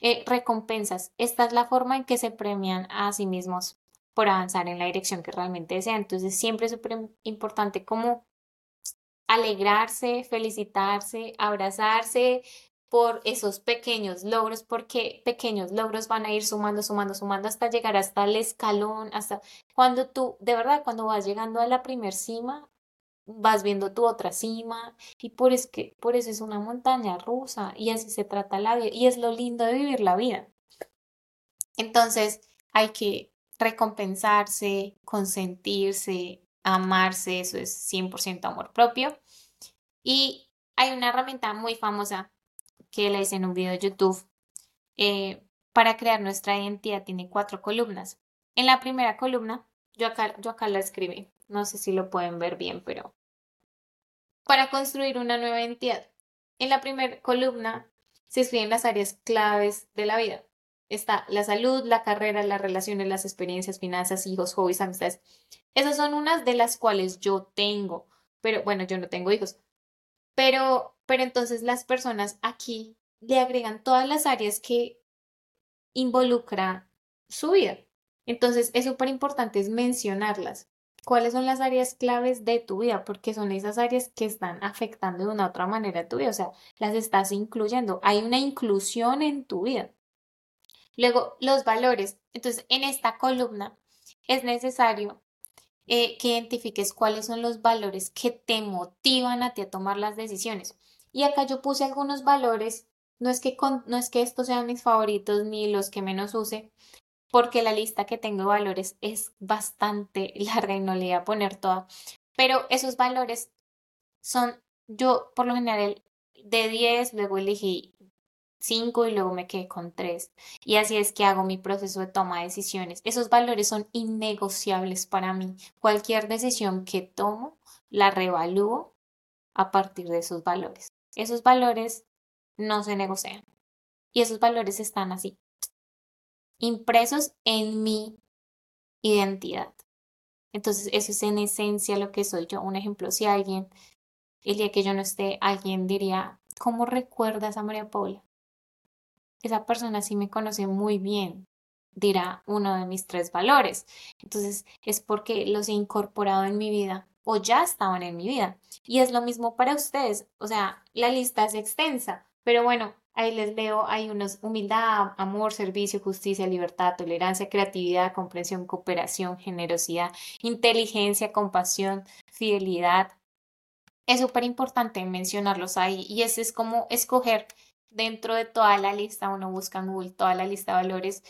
Eh, recompensas. Esta es la forma en que se premian a sí mismos por avanzar en la dirección que realmente desean. Entonces siempre es súper importante como alegrarse, felicitarse, abrazarse, por esos pequeños logros, porque pequeños logros van a ir sumando, sumando, sumando hasta llegar hasta el escalón, hasta cuando tú, de verdad, cuando vas llegando a la primer cima, vas viendo tu otra cima y por, es que, por eso es una montaña rusa y así se trata la vida y es lo lindo de vivir la vida. Entonces hay que recompensarse, consentirse, amarse, eso es 100% amor propio. Y hay una herramienta muy famosa que le hice en un video de YouTube. Eh, para crear nuestra identidad tiene cuatro columnas. En la primera columna, yo acá, yo acá la escribí. No sé si lo pueden ver bien, pero para construir una nueva identidad. En la primera columna se escriben las áreas claves de la vida. Está la salud, la carrera, las relaciones, las experiencias, finanzas, hijos, hobbies, amistades. Esas son unas de las cuales yo tengo, pero bueno, yo no tengo hijos. Pero pero entonces las personas aquí le agregan todas las áreas que involucra su vida. Entonces es súper importante mencionarlas. ¿Cuáles son las áreas claves de tu vida? Porque son esas áreas que están afectando de una u otra manera tu vida. O sea, las estás incluyendo. Hay una inclusión en tu vida. Luego, los valores. Entonces, en esta columna es necesario eh, que identifiques cuáles son los valores que te motivan a ti a tomar las decisiones. Y acá yo puse algunos valores, no es que, no es que estos sean mis favoritos ni los que menos use, porque la lista que tengo de valores es bastante larga y no le voy a poner toda, pero esos valores son, yo por lo general de 10, luego elegí 5 y luego me quedé con 3. Y así es que hago mi proceso de toma de decisiones. Esos valores son innegociables para mí. Cualquier decisión que tomo, la revalúo a partir de esos valores. Esos valores no se negocian. Y esos valores están así, impresos en mi identidad. Entonces, eso es en esencia lo que soy yo. Un ejemplo, si alguien, el día que yo no esté, alguien diría, ¿cómo recuerdas a María Paula? Esa persona sí me conoce muy bien, dirá uno de mis tres valores. Entonces, es porque los he incorporado en mi vida o ya estaban en mi vida. Y es lo mismo para ustedes, o sea, la lista es extensa, pero bueno, ahí les leo, hay unos humildad, amor, servicio, justicia, libertad, tolerancia, creatividad, comprensión, cooperación, generosidad, inteligencia, compasión, fidelidad. Es súper importante mencionarlos ahí y ese es como escoger dentro de toda la lista, uno busca en Google toda la lista de valores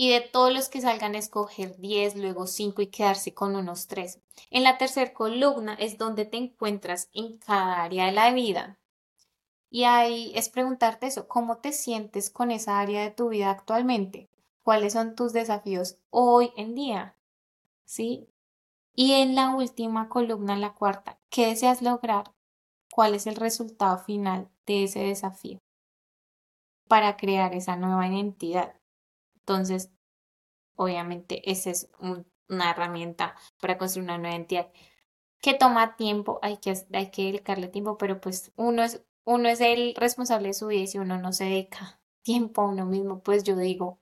y de todos los que salgan escoger 10, luego 5 y quedarse con unos 3. En la tercera columna es donde te encuentras en cada área de la vida. Y ahí es preguntarte eso, ¿cómo te sientes con esa área de tu vida actualmente? ¿Cuáles son tus desafíos hoy en día? ¿Sí? Y en la última columna, la cuarta, ¿qué deseas lograr? ¿Cuál es el resultado final de ese desafío? Para crear esa nueva identidad. Entonces, obviamente, esa es una herramienta para construir una nueva entidad que toma tiempo, hay que, hay que dedicarle tiempo, pero pues uno es, uno es el responsable de su vida y si uno no se dedica tiempo a uno mismo, pues yo digo,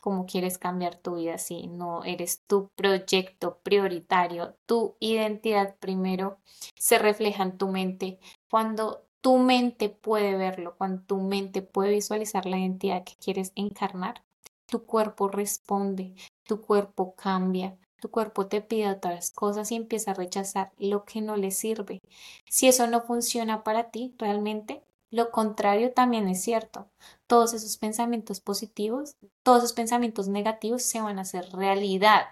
¿cómo quieres cambiar tu vida si no eres tu proyecto prioritario? Tu identidad primero se refleja en tu mente. Cuando tu mente puede verlo, cuando tu mente puede visualizar la identidad que quieres encarnar, tu cuerpo responde, tu cuerpo cambia, tu cuerpo te pide otras cosas y empieza a rechazar lo que no le sirve. Si eso no funciona para ti realmente, lo contrario también es cierto. Todos esos pensamientos positivos, todos esos pensamientos negativos se van a hacer realidad.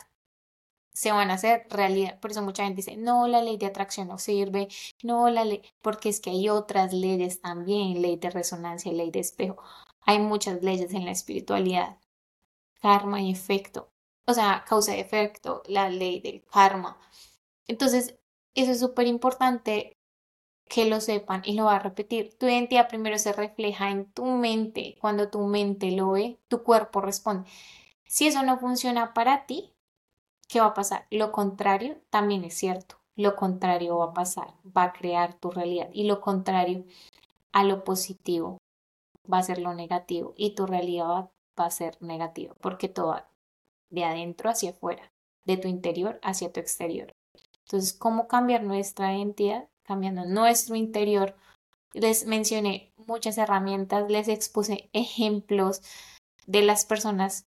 Se van a hacer realidad. Por eso mucha gente dice, no, la ley de atracción no sirve, no, la ley, porque es que hay otras leyes también, ley de resonancia, ley de espejo. Hay muchas leyes en la espiritualidad. Karma y efecto o sea, causa y efecto, la ley del karma. Entonces, eso es súper importante que lo sepan y lo va a repetir. Tu identidad primero se refleja en tu mente. Cuando tu mente lo ve, tu cuerpo responde. Si eso no funciona para ti, ¿qué va a pasar? Lo contrario también es cierto. Lo contrario va a pasar, va a crear tu realidad. Y lo contrario a lo positivo va a ser lo negativo. Y tu realidad va, va a ser negativa, porque todo, de adentro hacia afuera, de tu interior hacia tu exterior. Entonces, ¿cómo cambiar nuestra identidad? Cambiando nuestro interior. Les mencioné muchas herramientas, les expuse ejemplos de las personas,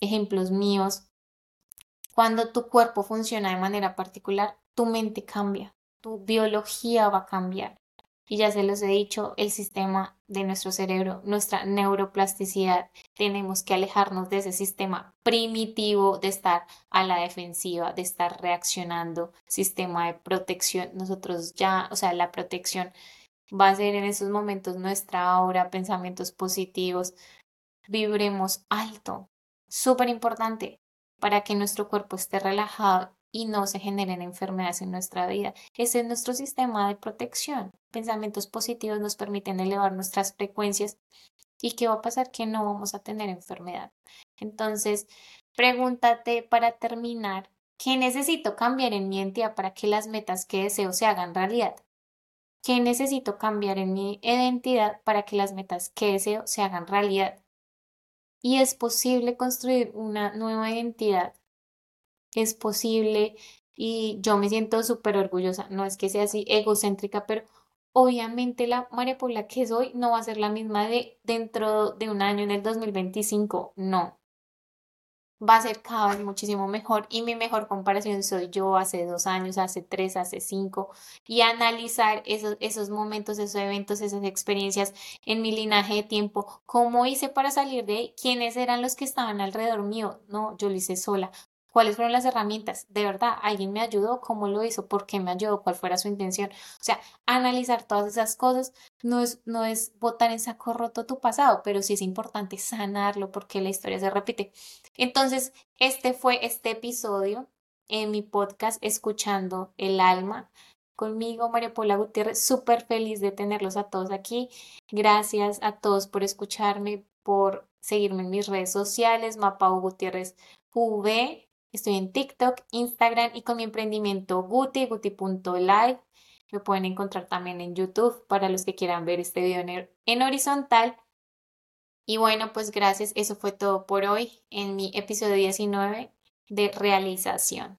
ejemplos míos. Cuando tu cuerpo funciona de manera particular, tu mente cambia, tu biología va a cambiar. Y ya se los he dicho, el sistema de nuestro cerebro, nuestra neuroplasticidad, tenemos que alejarnos de ese sistema primitivo de estar a la defensiva, de estar reaccionando, sistema de protección. Nosotros ya, o sea, la protección va a ser en esos momentos nuestra aura, pensamientos positivos, vibremos alto, súper importante para que nuestro cuerpo esté relajado y no se generen enfermedades en nuestra vida. Ese es nuestro sistema de protección. Pensamientos positivos nos permiten elevar nuestras frecuencias y qué va a pasar que no vamos a tener enfermedad. Entonces, pregúntate para terminar, ¿qué necesito cambiar en mi entidad para que las metas que deseo se hagan realidad? ¿Qué necesito cambiar en mi identidad para que las metas que deseo se hagan realidad? Y es posible construir una nueva identidad es posible y yo me siento súper orgullosa. No es que sea así egocéntrica, pero obviamente la María Paula que soy no va a ser la misma de dentro de un año en el 2025. No. Va a ser cada vez muchísimo mejor y mi mejor comparación soy yo hace dos años, hace tres, hace cinco y analizar esos, esos momentos, esos eventos, esas experiencias en mi linaje de tiempo, cómo hice para salir de ahí, quiénes eran los que estaban alrededor mío. No, yo lo hice sola cuáles fueron las herramientas, de verdad, alguien me ayudó, cómo lo hizo, por qué me ayudó, cuál fuera su intención. O sea, analizar todas esas cosas no es, no es botar en saco roto tu pasado, pero sí es importante sanarlo porque la historia se repite. Entonces, este fue este episodio en mi podcast Escuchando el Alma conmigo, María Paula Gutiérrez. Súper feliz de tenerlos a todos aquí. Gracias a todos por escucharme, por seguirme en mis redes sociales, Mapau Gutiérrez V Estoy en TikTok, Instagram y con mi emprendimiento Guti, guti.live. Lo pueden encontrar también en YouTube para los que quieran ver este video en, en horizontal. Y bueno, pues gracias. Eso fue todo por hoy en mi episodio 19 de realización.